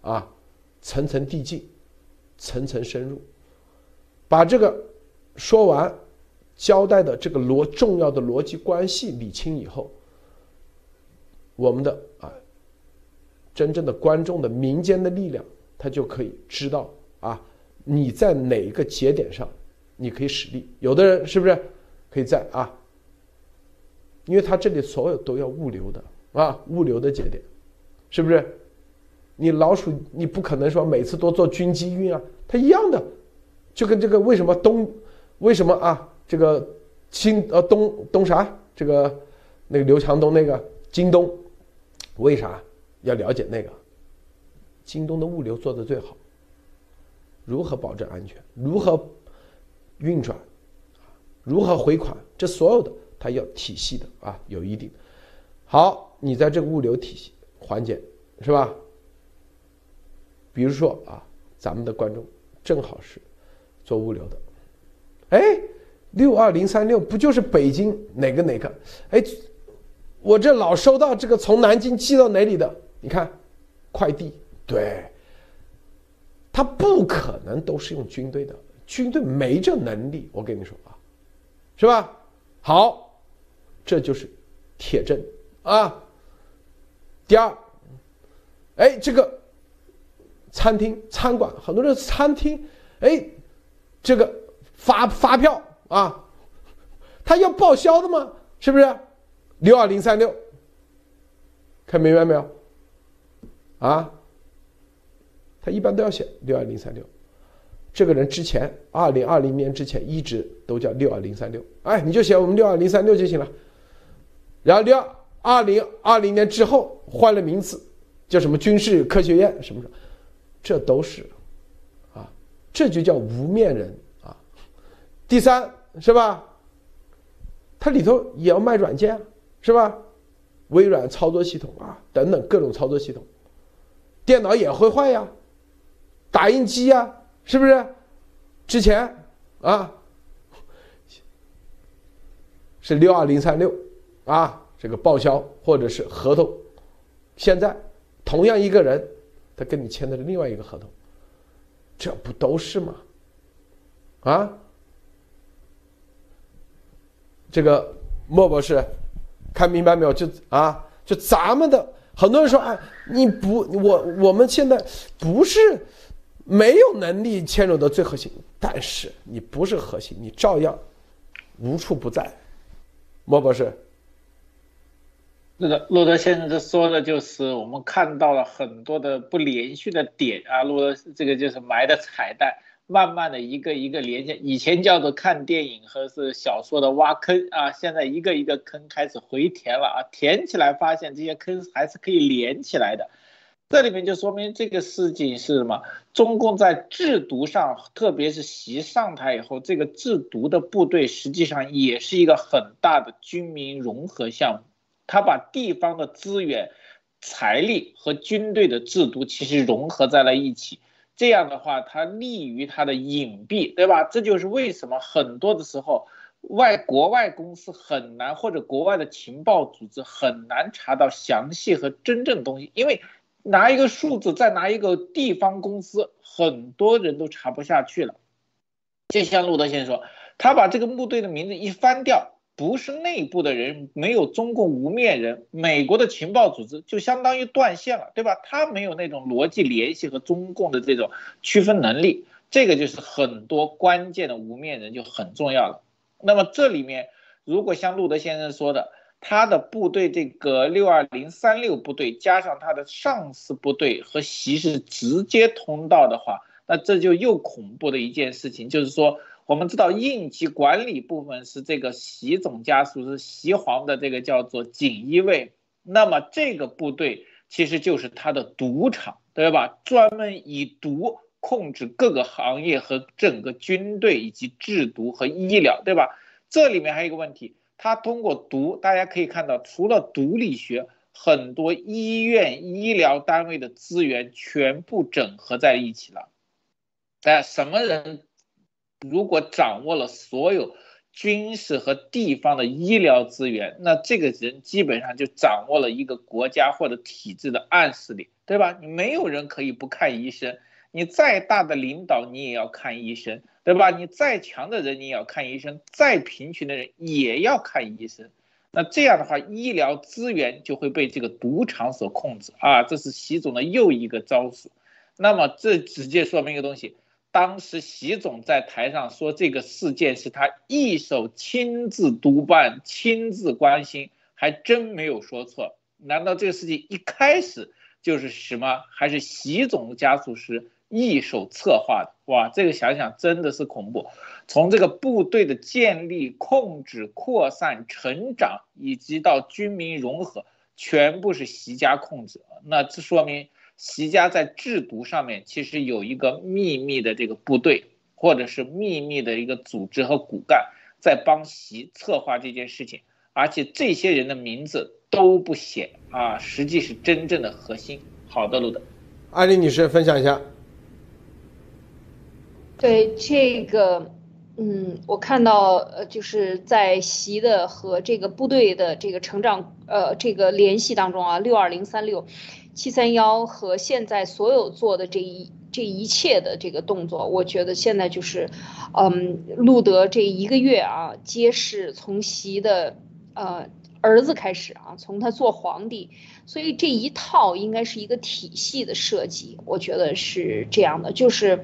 啊，层层递进，层层深入，把这个说完，交代的这个逻重要的逻辑关系理清以后，我们的啊，真正的观众的民间的力量，他就可以知道啊，你在哪一个节点上，你可以使力。有的人是不是可以在啊？因为他这里所有都要物流的啊，物流的节点，是不是？你老鼠你不可能说每次都做军机运啊，它一样的，就跟这个为什么东为什么啊这个新呃东东啥这个那个刘强东那个京东，为啥要了解那个？京东的物流做的最好，如何保证安全？如何运转？如何回款？这所有的它要体系的啊，有一定。好，你在这个物流体系环节是吧？比如说啊，咱们的观众正好是做物流的，哎，六二零三六不就是北京哪个哪个？哎，我这老收到这个从南京寄到哪里的？你看，快递，对，他不可能都是用军队的，军队没这能力，我跟你说啊，是吧？好，这就是铁证啊。第二，哎，这个。餐厅、餐馆，很多人餐厅，哎，这个发发票啊，他要报销的吗？是不是？六二零三六，看明白没有？啊，他一般都要写六二零三六。这个人之前二零二零年之前一直都叫六二零三六，哎，你就写我们六二零三六就行了。然后六二零二零年之后换了名字，叫什么军事科学院什么什么。这都是，啊，这就叫无面人啊。第三是吧？它里头也要卖软件，是吧？微软操作系统啊，等等各种操作系统，电脑也会坏呀，打印机呀，是不是？之前啊，是六二零三六啊，这个报销或者是合同，现在同样一个人。他跟你签的是另外一个合同，这不都是吗？啊，这个莫博士，看明白没有？就啊，就咱们的很多人说，哎，你不，我我们现在不是没有能力牵扯到最核心，但是你不是核心，你照样无处不在，莫博士。那个，路德先生这说的就是我们看到了很多的不连续的点啊，路德这个就是埋的彩蛋，慢慢的一个一个连接，以前叫做看电影和是小说的挖坑啊，现在一个一个坑开始回填了啊，填起来发现这些坑还是可以连起来的，这里面就说明这个事情是什么？中共在制毒上，特别是习上台以后，这个制毒的部队实际上也是一个很大的军民融合项目。他把地方的资源、财力和军队的制度其实融合在了一起，这样的话，它利于它的隐蔽，对吧？这就是为什么很多的时候，外国外公司很难，或者国外的情报组织很难查到详细和真正的东西，因为拿一个数字再拿一个地方公司，很多人都查不下去了。就像路德先生说，他把这个部队的名字一翻掉。不是内部的人，没有中共无面人，美国的情报组织就相当于断线了，对吧？他没有那种逻辑联系和中共的这种区分能力，这个就是很多关键的无面人就很重要了。那么这里面，如果像路德先生说的，他的部队这个六二零三六部队加上他的上司部队和习是直接通道的话，那这就又恐怖的一件事情，就是说。我们知道应急管理部分是这个习总家属是习皇的这个叫做锦衣卫，那么这个部队其实就是他的赌场，对吧？专门以毒控制各个行业和整个军队以及制毒和医疗，对吧？这里面还有一个问题，他通过毒，大家可以看到，除了毒理学，很多医院医疗单位的资源全部整合在一起了，哎，什么人？如果掌握了所有军事和地方的医疗资源，那这个人基本上就掌握了一个国家或者体制的暗势力，对吧？你没有人可以不看医生，你再大的领导你也要看医生，对吧？你再强的人你也要看医生，再贫穷的人也要看医生。那这样的话，医疗资源就会被这个赌场所控制啊！这是习总的又一个招数。那么这直接说明一个东西。当时习总在台上说这个事件是他一手亲自督办、亲自关心，还真没有说错。难道这个事情一开始就是什么？还是习总加速师一手策划的？哇，这个想想真的是恐怖。从这个部队的建立、控制、扩散、成长，以及到军民融合，全部是习家控制。那这说明习家在制毒上面其实有一个秘密的这个部队，或者是秘密的一个组织和骨干，在帮习策划这件事情。而且这些人的名字都不显啊，实际是真正的核心。好的，路德，艾丽女士分享一下。对这个，嗯，我看到呃，就是在习的和这个部队的这个成长呃这个联系当中啊，六二零三六七三幺和现在所有做的这一这一切的这个动作，我觉得现在就是，嗯，路德这一个月啊，揭示从习的。呃，儿子开始啊，从他做皇帝，所以这一套应该是一个体系的设计，我觉得是这样的，就是。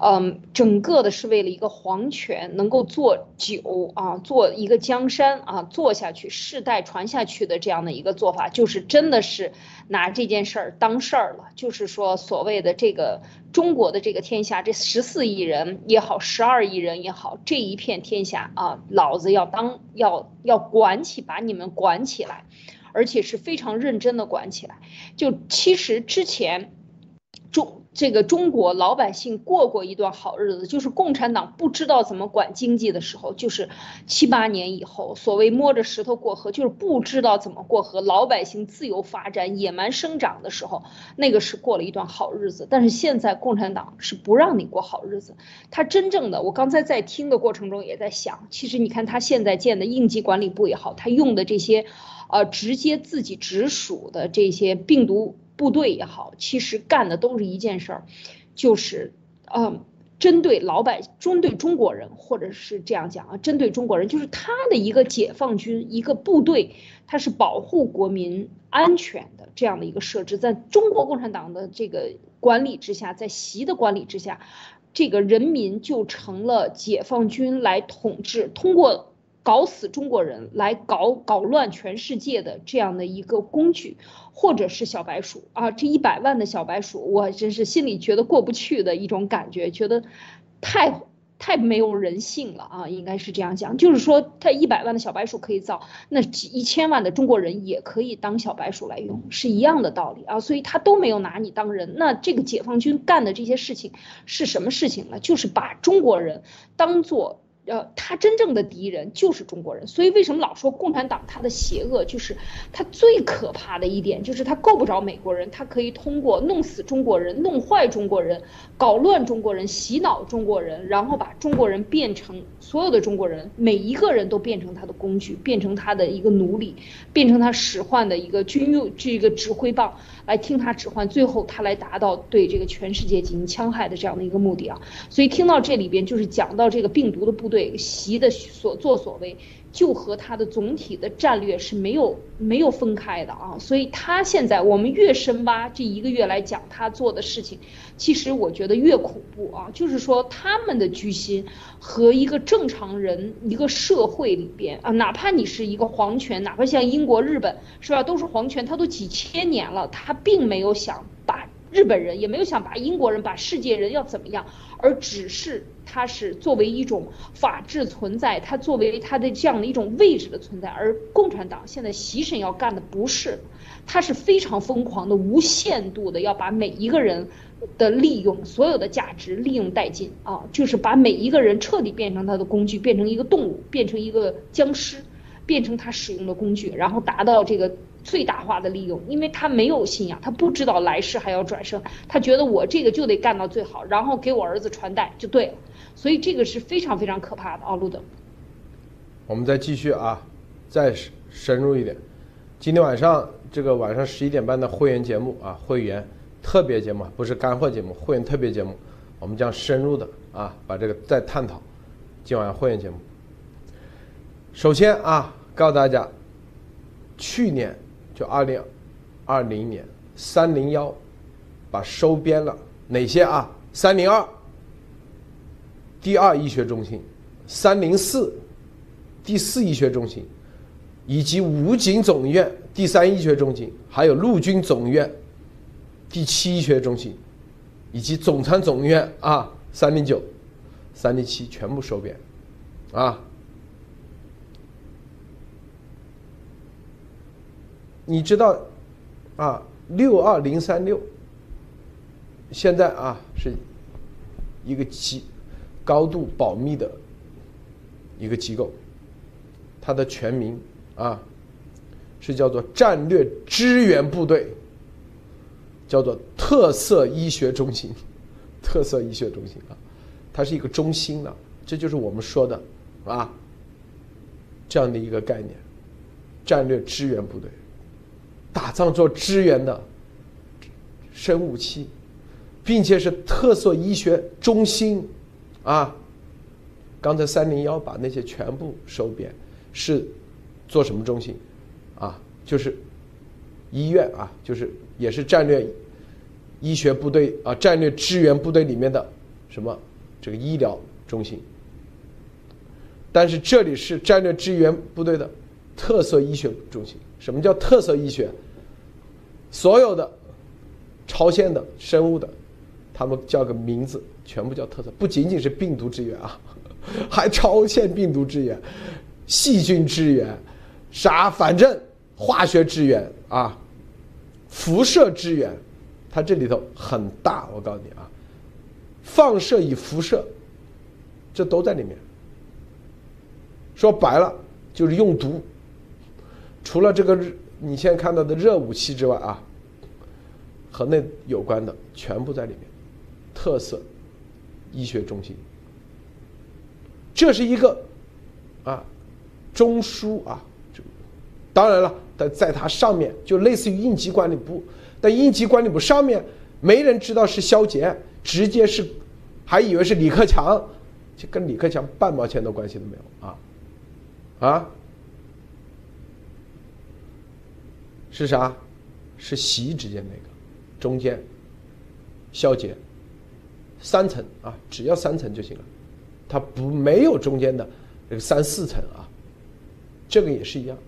嗯，整个的是为了一个皇权能够做久啊，做一个江山啊，做下去，世代传下去的这样的一个做法，就是真的是拿这件事儿当事儿了。就是说，所谓的这个中国的这个天下，这十四亿人也好，十二亿人也好，这一片天下啊，老子要当要要管起，把你们管起来，而且是非常认真的管起来。就其实之前中。这个中国老百姓过过一段好日子，就是共产党不知道怎么管经济的时候，就是七八年以后，所谓摸着石头过河，就是不知道怎么过河，老百姓自由发展、野蛮生长的时候，那个是过了一段好日子。但是现在共产党是不让你过好日子，他真正的，我刚才在听的过程中也在想，其实你看他现在建的应急管理部也好，他用的这些，呃，直接自己直属的这些病毒。部队也好，其实干的都是一件事儿，就是，嗯，针对老百姓，针对中国人，或者是这样讲啊，针对中国人，就是他的一个解放军一个部队，它是保护国民安全的这样的一个设置，在中国共产党的这个管理之下，在习的管理之下，这个人民就成了解放军来统治，通过。搞死中国人来搞搞乱全世界的这样的一个工具，或者是小白鼠啊，这一百万的小白鼠，我真是心里觉得过不去的一种感觉，觉得太太没有人性了啊，应该是这样讲，就是说他一百万的小白鼠可以造，那几一千万的中国人也可以当小白鼠来用，是一样的道理啊，所以他都没有拿你当人。那这个解放军干的这些事情是什么事情呢？就是把中国人当做。呃，他真正的敌人就是中国人，所以为什么老说共产党他的邪恶，就是他最可怕的一点，就是他够不着美国人，他可以通过弄死中国人、弄坏中国人、搞乱中国人、洗脑中国人，然后把中国人变成所有的中国人，每一个人都变成他的工具，变成他的一个奴隶，变成他使唤的一个军用这个指挥棒。来听他指唤，最后他来达到对这个全世界进行戕害的这样的一个目的啊！所以听到这里边就是讲到这个病毒的部队习的所作所为。就和他的总体的战略是没有没有分开的啊，所以他现在我们越深挖这一个月来讲他做的事情，其实我觉得越恐怖啊，就是说他们的居心和一个正常人一个社会里边啊，哪怕你是一个皇权，哪怕像英国、日本是吧，都是皇权，他都几千年了，他并没有想日本人，也没有想把英国人，把世界人要怎么样，而只是。它是作为一种法治存在，它作为它的这样的一种位置的存在，而共产党现在习神要干的不是，他是非常疯狂的、无限度的要把每一个人的利用所有的价值利用殆尽啊，就是把每一个人彻底变成他的工具，变成一个动物，变成一个僵尸，变成他使用的工具，然后达到这个。最大化的利用，因为他没有信仰，他不知道来世还要转生，他觉得我这个就得干到最好，然后给我儿子传代就对了，所以这个是非常非常可怕的啊，路德。我们再继续啊，再深入一点。今天晚上这个晚上十一点半的会员节目啊，会员特别节目不是干货节目，会员特别节目，我们将深入的啊把这个再探讨。今晚会员节目，首先啊告诉大家，去年。就二零二零年三零幺，把收编了哪些啊？三零二，第二医学中心，三零四，第四医学中心，以及武警总医院第三医学中心，还有陆军总医院第七医学中心，以及总参总医院啊，三零九、三零七全部收编，啊，你知道啊，六二零三六，现在啊是一个极高度保密的一个机构，它的全名啊是叫做战略支援部队。叫做特色医学中心，特色医学中心啊，它是一个中心了，这就是我们说的啊，这样的一个概念，战略支援部队，打仗做支援的生武器，并且是特色医学中心啊。刚才三零幺把那些全部收编，是做什么中心啊？就是医院啊，就是。也是战略医学部队啊，战略支援部队里面的什么这个医疗中心，但是这里是战略支援部队的特色医学中心。什么叫特色医学？所有的朝鲜的生物的，他们叫个名字，全部叫特色，不仅仅是病毒支援啊，*laughs* 还超限病毒支援、细菌支援，啥反正化学支援啊。辐射支援，它这里头很大，我告诉你啊，放射与辐射，这都在里面。说白了就是用毒，除了这个你现在看到的热武器之外啊，和那有关的全部在里面。特色医学中心，这是一个啊中枢啊，当然了。在在它上面就类似于应急管理部，但应急管理部上面没人知道是肖杰，直接是还以为是李克强，就跟李克强半毛钱的关系都没有啊啊，是啥？是习之间那个中间消解三层啊，只要三层就行了，他不没有中间的这个三四层啊，这个也是一样。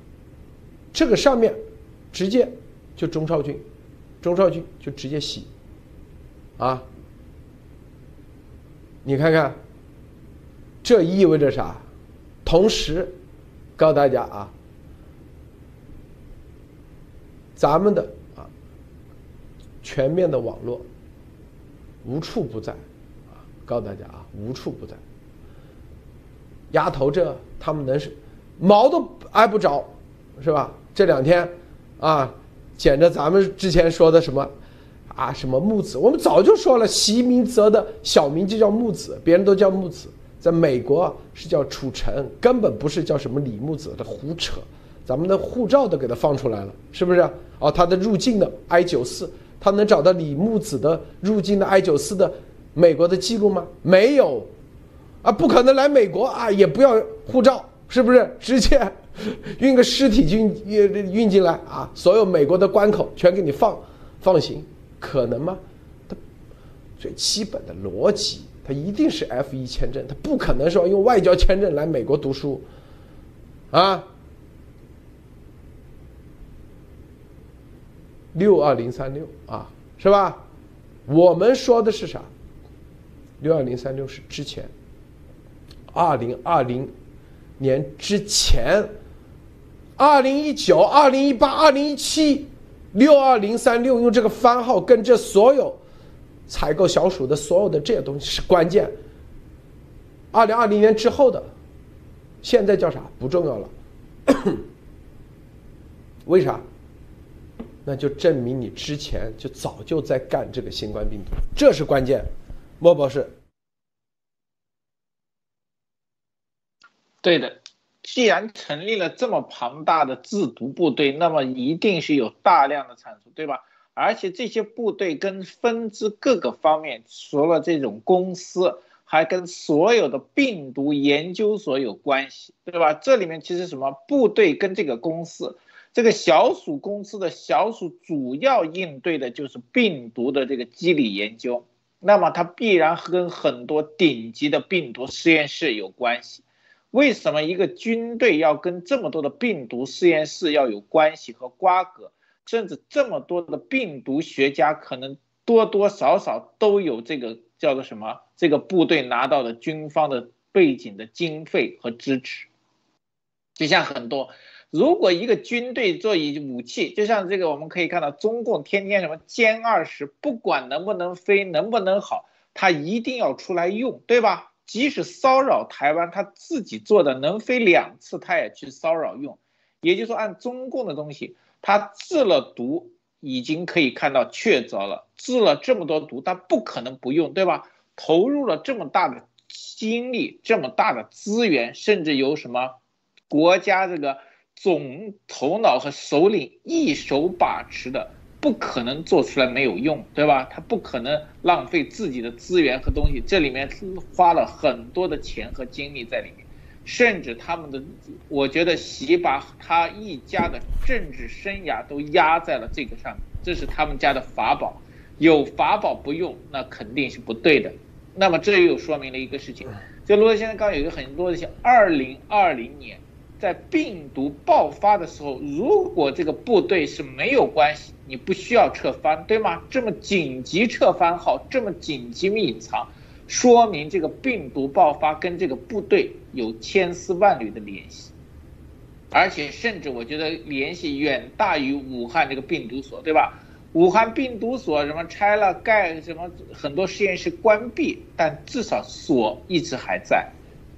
这个上面直接就中超军，中超军就直接洗，啊，你看看，这意味着啥？同时告诉大家啊，咱们的啊全面的网络无处不在，啊，告诉大家啊，无处不在。丫头这他们能是毛都挨不着，是吧？这两天，啊，捡着咱们之前说的什么，啊，什么木子，我们早就说了，习明泽的小名就叫木子，别人都叫木子，在美国是叫楚成，根本不是叫什么李木子的胡扯，咱们的护照都给他放出来了，是不是？哦，他的入境的 I 九四，他能找到李木子的入境的 I 九四的美国的记录吗？没有，啊，不可能来美国啊，也不要护照，是不是？*laughs* 直接。运个尸体运运运进来啊！所有美国的关口全给你放放行，可能吗？他最基本的逻辑，他一定是 F 一签证，他不可能说用外交签证来美国读书啊。六二零三六啊，是吧？我们说的是啥？六二零三六是之前，二零二零年之前。二零一九、二零一八、二零一七，六二零三六用这个番号跟这所有采购小鼠的所有的这些东西是关键。二零二零年之后的，现在叫啥不重要了。*coughs* 为啥？那就证明你之前就早就在干这个新冠病毒，这是关键。莫博士，对的。既然成立了这么庞大的制毒部队，那么一定是有大量的产出，对吧？而且这些部队跟分支各个方面，除了这种公司，还跟所有的病毒研究所有关系，对吧？这里面其实什么部队跟这个公司，这个小鼠公司的小鼠主要应对的就是病毒的这个机理研究，那么它必然跟很多顶级的病毒实验室有关系。为什么一个军队要跟这么多的病毒实验室要有关系和瓜葛？甚至这么多的病毒学家，可能多多少少都有这个叫做什么？这个部队拿到的军方的背景的经费和支持，就像很多，如果一个军队做以武器，就像这个，我们可以看到中共天天什么歼二十，不管能不能飞，能不能好，他一定要出来用，对吧？即使骚扰台湾，他自己做的能飞两次，他也去骚扰用。也就是说，按中共的东西，他制了毒，已经可以看到确凿了。制了这么多毒，他不可能不用，对吧？投入了这么大的精力，这么大的资源，甚至有什么国家这个总头脑和首领一手把持的，不可能做出来没有用，对吧？他不可能浪费自己的资源和东西，这里面花了很多的钱和精力在里面。甚至他们的，我觉得习把他一家的政治生涯都压在了这个上面，这是他们家的法宝，有法宝不用，那肯定是不对的。那么这又说明了一个事情，就罗先生刚有一个很多的像二零二零年，在病毒爆发的时候，如果这个部队是没有关系，你不需要撤翻，对吗？这么紧急撤翻号，这么紧急隐藏。说明这个病毒爆发跟这个部队有千丝万缕的联系，而且甚至我觉得联系远大于武汉这个病毒所，对吧？武汉病毒所什么拆了盖，什么很多实验室关闭，但至少所一直还在。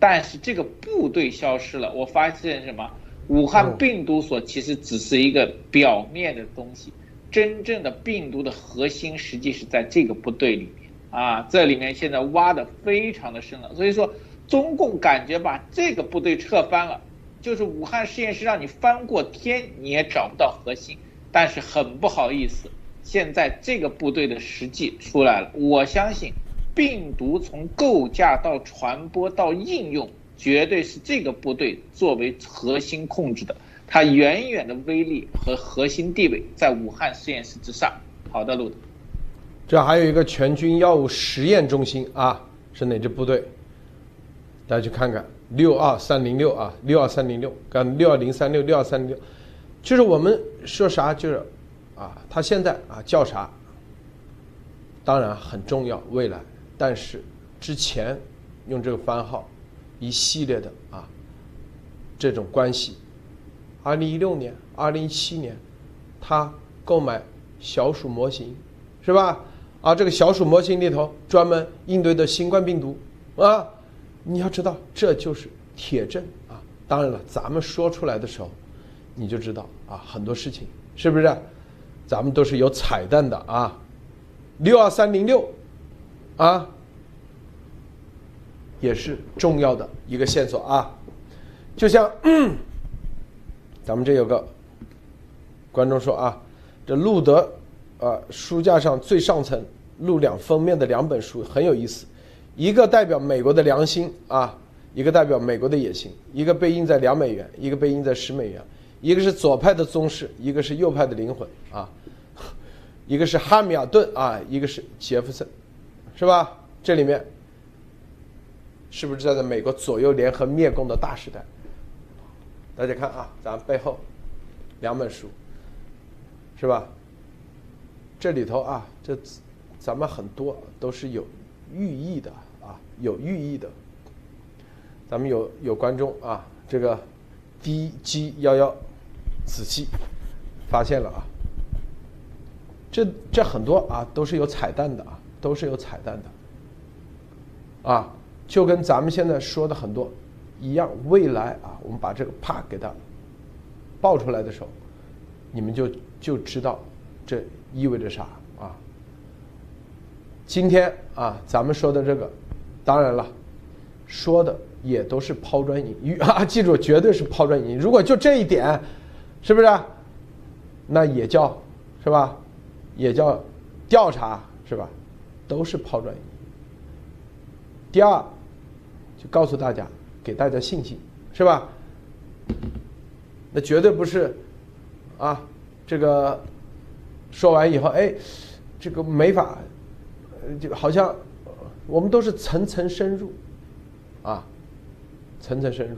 但是这个部队消失了，我发现什么？武汉病毒所其实只是一个表面的东西，真正的病毒的核心实际是在这个部队里面。啊，这里面现在挖的非常的深了，所以说中共感觉把这个部队撤翻了，就是武汉实验室让你翻过天你也找不到核心，但是很不好意思，现在这个部队的实际出来了，我相信病毒从构架到传播到应用，绝对是这个部队作为核心控制的，它远远的威力和核心地位在武汉实验室之上。好的，路德。这还有一个全军药物实验中心啊，是哪支部队？大家去看看，六二三零六啊，六二三零六跟六二零三六六二三零六，就是我们说啥就是，啊，他现在啊叫啥？当然很重要，未来，但是之前用这个番号，一系列的啊这种关系，二零一六年、二零一七年，他购买小鼠模型，是吧？啊，这个小鼠模型里头专门应对的新冠病毒啊，你要知道这就是铁证啊。当然了，咱们说出来的时候，你就知道啊，很多事情是不是？咱们都是有彩蛋的啊。六二三零六啊，也是重要的一个线索啊。就像 *clears throat* 咱们这有个观众说啊，这路德。啊，书架上最上层录两封面的两本书很有意思，一个代表美国的良心啊，一个代表美国的野心，一个被印在两美元，一个被印在十美元，一个是左派的宗室，一个是右派的灵魂啊，*laughs* 一个是哈密尔顿啊，一个是杰弗森，是吧？这里面是不是站在美国左右联合灭共的大时代？大家看啊，咱背后两本书，是吧？这里头啊，这咱们很多都是有寓意的啊，有寓意的。咱们有有观众啊，这个 D G 幺幺仔细发现了啊，这这很多啊都是有彩蛋的啊，都是有彩蛋的啊，就跟咱们现在说的很多一样。未来啊，我们把这个啪给它爆出来的时候，你们就就知道这。意味着啥啊？今天啊，咱们说的这个，当然了，说的也都是抛砖引玉 *laughs* 啊！记住，绝对是抛砖引玉。如果就这一点，是不是？那也叫是吧？也叫调查是吧？都是抛砖引玉。第二，就告诉大家，给大家信心是吧？那绝对不是啊，这个。说完以后，哎，这个没法，就好像我们都是层层深入，啊，层层深入。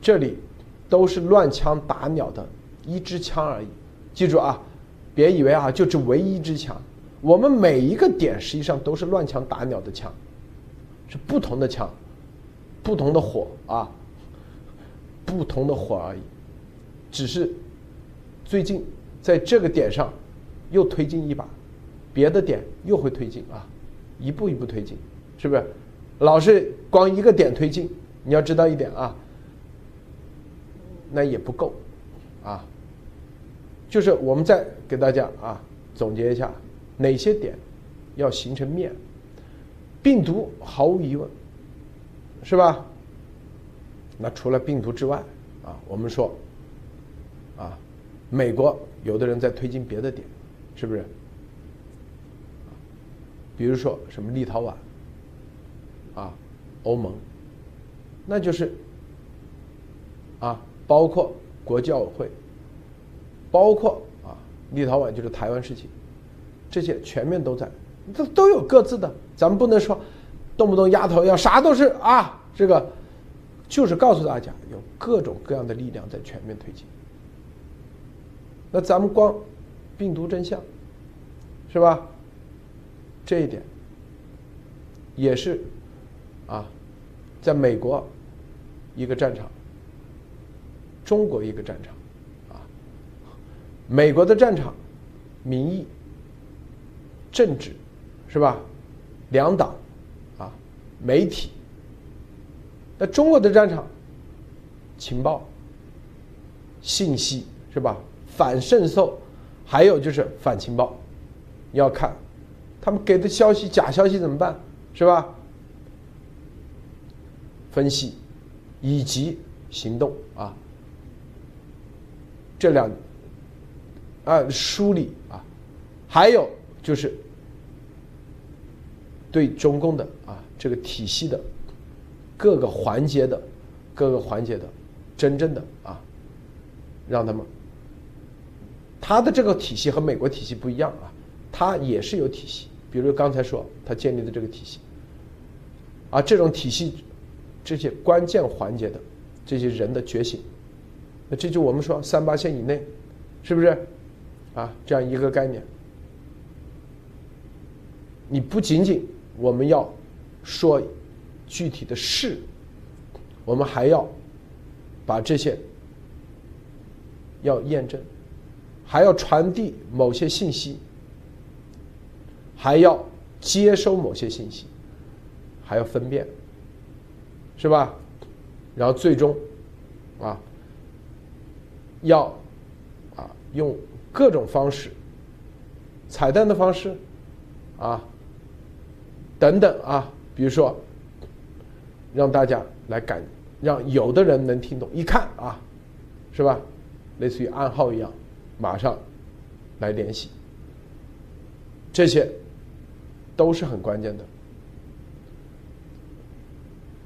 这里都是乱枪打鸟的一支枪而已，记住啊，别以为啊就这唯一一支枪，我们每一个点实际上都是乱枪打鸟的枪，是不同的枪，不同的火啊，不同的火而已，只是最近在这个点上又推进一把，别的点又会推进啊，一步一步推进，是不是？老是光一个点推进，你要知道一点啊，那也不够，啊，就是我们再给大家啊总结一下，哪些点要形成面？病毒毫无疑问，是吧？那除了病毒之外，啊，我们说，啊，美国有的人在推进别的点，是不是？比如说什么立陶宛。啊，欧盟，那就是啊，包括国教委会，包括啊，立陶宛就是台湾事情，这些全面都在，都都有各自的，咱们不能说动不动丫头要啥都是啊，这个就是告诉大家有各种各样的力量在全面推进。那咱们光病毒真相是吧？这一点也是。啊，在美国一个战场，中国一个战场，啊，美国的战场，民意、政治，是吧？两党，啊，媒体。那中国的战场，情报、信息，是吧？反渗透，还有就是反情报，你要看他们给的消息假消息怎么办，是吧？分析以及行动啊，这两啊梳理啊，还有就是对中共的啊这个体系的各个环节的各个环节的真正的啊，让他们他的这个体系和美国体系不一样啊，他也是有体系，比如刚才说他建立的这个体系啊，这种体系。这些关键环节的这些人的觉醒，那这就我们说三八线以内，是不是啊？这样一个概念，你不仅仅我们要说具体的事，我们还要把这些要验证，还要传递某些信息，还要接收某些信息，还要分辨。是吧？然后最终，啊，要啊用各种方式，彩蛋的方式，啊，等等啊，比如说，让大家来感，让有的人能听懂，一看啊，是吧？类似于暗号一样，马上来联系，这些都是很关键的。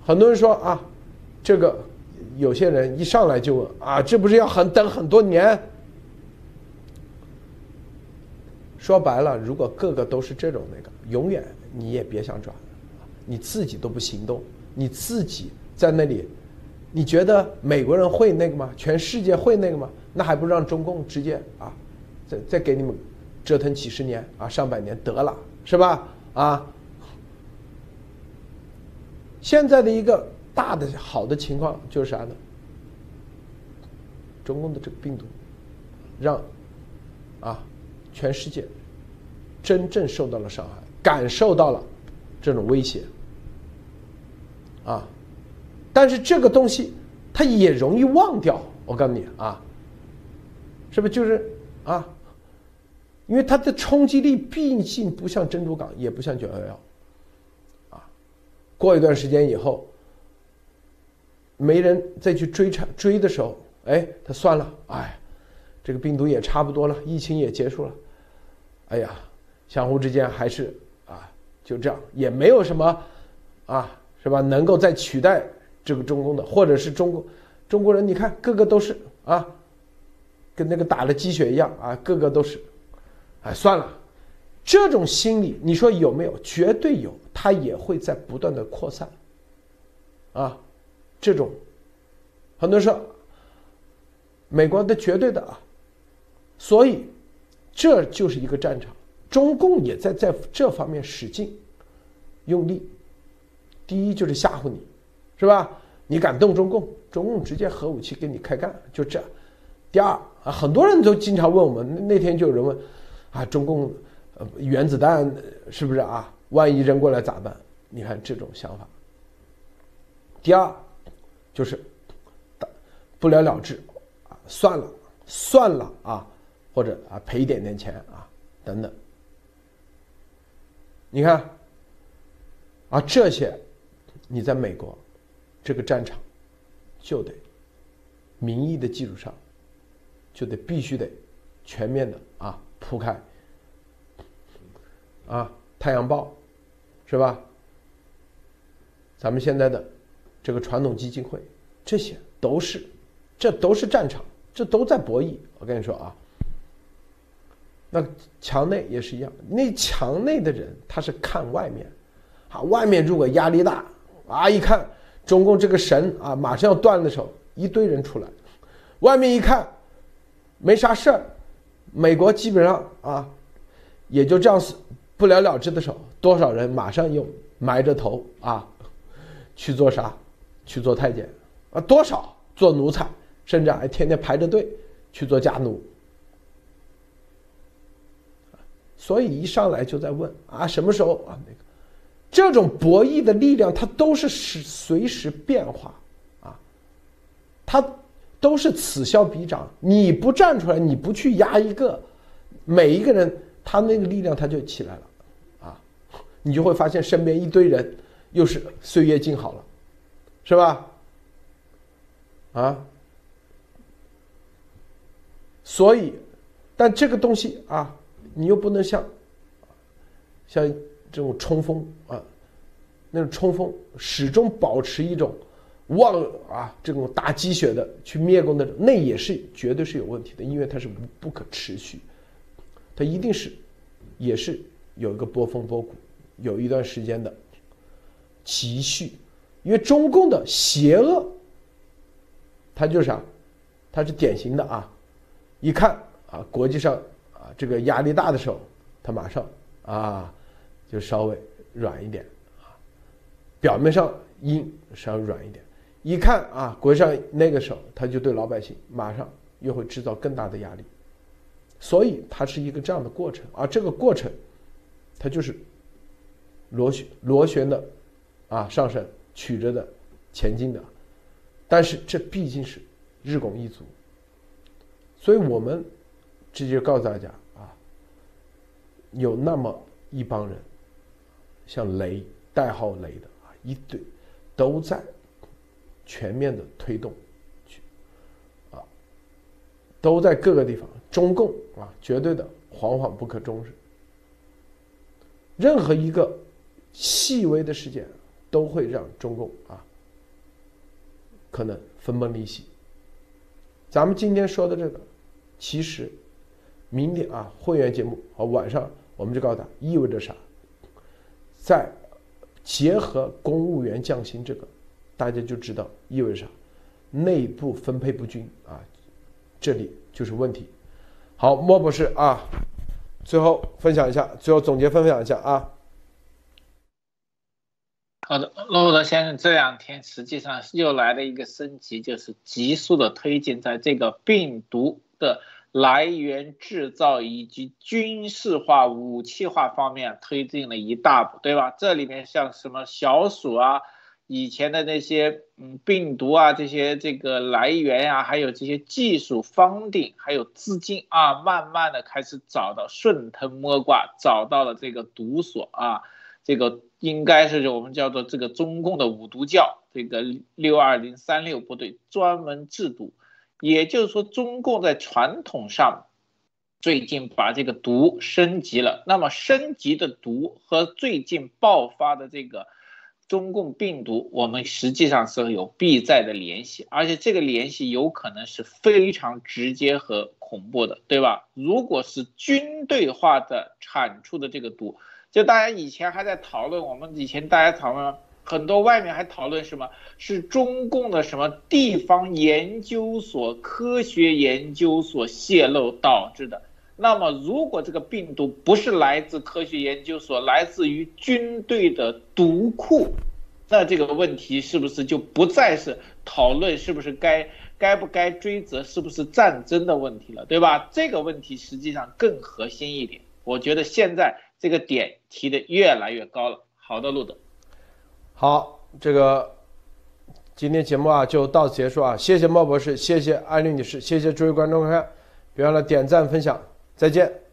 很多人说啊，这个有些人一上来就问啊，这不是要很等很多年？说白了，如果个个都是这种那个，永远你也别想转，你自己都不行动，你自己在那里，你觉得美国人会那个吗？全世界会那个吗？那还不让中共直接啊，再再给你们折腾几十年啊，上百年得了，是吧？啊。现在的一个大的好的情况就是啥呢？中共的这个病毒，让啊全世界真正受到了伤害，感受到了这种威胁啊！但是这个东西它也容易忘掉，我告诉你啊，是不是就是啊？因为它的冲击力毕竟不像珍珠港，也不像九幺幺啊。过一段时间以后，没人再去追查追的时候，哎，他算了，哎，这个病毒也差不多了，疫情也结束了，哎呀，相互之间还是，就这样，也没有什么啊，是吧？能够再取代这个中共的，或者是中国中国人，你看个个都是啊，跟那个打了鸡血一样啊，个个都是，哎，算了。这种心理，你说有没有？绝对有，它也会在不断的扩散。啊，这种，很多人说，美国的绝对的啊，所以这就是一个战场，中共也在在这方面使劲用力。第一就是吓唬你，是吧？你敢动中共，中共直接核武器跟你开干，就这。第二啊，很多人都经常问我们，那天就有人问，啊，中共原子弹是不是啊？万一扔过来咋办？你看这种想法。第二就是不了了之啊，算了算了啊，或者啊赔一点点钱啊等等。你看啊这些。你在美国这个战场，就得民意的基础上，就得必须得全面的啊铺开啊，《太阳报》是吧？咱们现在的这个传统基金会，这些都是，这都是战场，这都在博弈。我跟你说啊，那墙内也是一样，那墙内的人他是看外面，啊，外面如果压力大。啊！一看中共这个神啊，马上要断的时候，一堆人出来。外面一看，没啥事儿。美国基本上啊，也就这样死不了了之的时候，多少人马上又埋着头啊，去做啥？去做太监啊？多少做奴才，甚至还天天排着队去做家奴。所以一上来就在问啊，什么时候啊那个？这种博弈的力量，它都是时随时变化，啊，它都是此消彼长。你不站出来，你不去压一个，每一个人他那个力量他就起来了，啊，你就会发现身边一堆人又是岁月静好了，是吧？啊，所以，但这个东西啊，你又不能像，像。这种冲锋啊，那种冲锋始终保持一种望啊，这种打鸡血的去灭共的，那也是绝对是有问题的，因为它是不不可持续，它一定是也是有一个波峰波谷，有一段时间的积蓄，因为中共的邪恶，它就是啊，它是典型的啊，一看啊，国际上这个压力大的时候，它马上啊。就稍微软一点啊，表面上硬，稍微软一点。一看啊，国上那个时候，他就对老百姓马上又会制造更大的压力，所以它是一个这样的过程。而这个过程，它就是螺旋螺旋的啊上升，曲着的前进的。但是这毕竟是日拱一卒，所以我们直接告诉大家，有那么一帮人。像雷代号雷的啊，一堆都在全面的推动去啊，都在各个地方。中共啊，绝对的惶惶不可终日。任何一个细微的事件都会让中共啊可能分崩离析。咱们今天说的这个，其实明天啊会员节目啊晚上我们就告诉他意味着啥。再结合公务员降薪这个，大家就知道意味着啥，内部分配不均啊，这里就是问题。好，莫博士啊，最后分享一下，最后总结分享一下啊。好的，罗德先生，这两天实际上又来了一个升级，就是急速的推进在这个病毒的。来源制造以及军事化、武器化方面推进了一大步，对吧？这里面像什么小鼠啊，以前的那些嗯病毒啊，这些这个来源呀，还有这些技术方定，还有资金啊，慢慢的开始找到顺藤摸瓜，找到了这个毒所啊，这个应该是我们叫做这个中共的五毒教，这个六二零三六部队专门制毒。也就是说，中共在传统上最近把这个毒升级了。那么，升级的毒和最近爆发的这个中共病毒，我们实际上是有必在的联系，而且这个联系有可能是非常直接和恐怖的，对吧？如果是军队化的产出的这个毒，就大家以前还在讨论，我们以前大家讨论很多外面还讨论什么是中共的什么地方研究所、科学研究所泄露导致的。那么，如果这个病毒不是来自科学研究所，来自于军队的毒库，那这个问题是不是就不再是讨论是不是该该不该追责，是不是战争的问题了，对吧？这个问题实际上更核心一点。我觉得现在这个点提的越来越高了。好的，路德。好，这个今天节目啊就到此结束啊！谢谢莫博士，谢谢艾丽女士，谢谢诸位观众朋友，别忘了点赞分享。再见。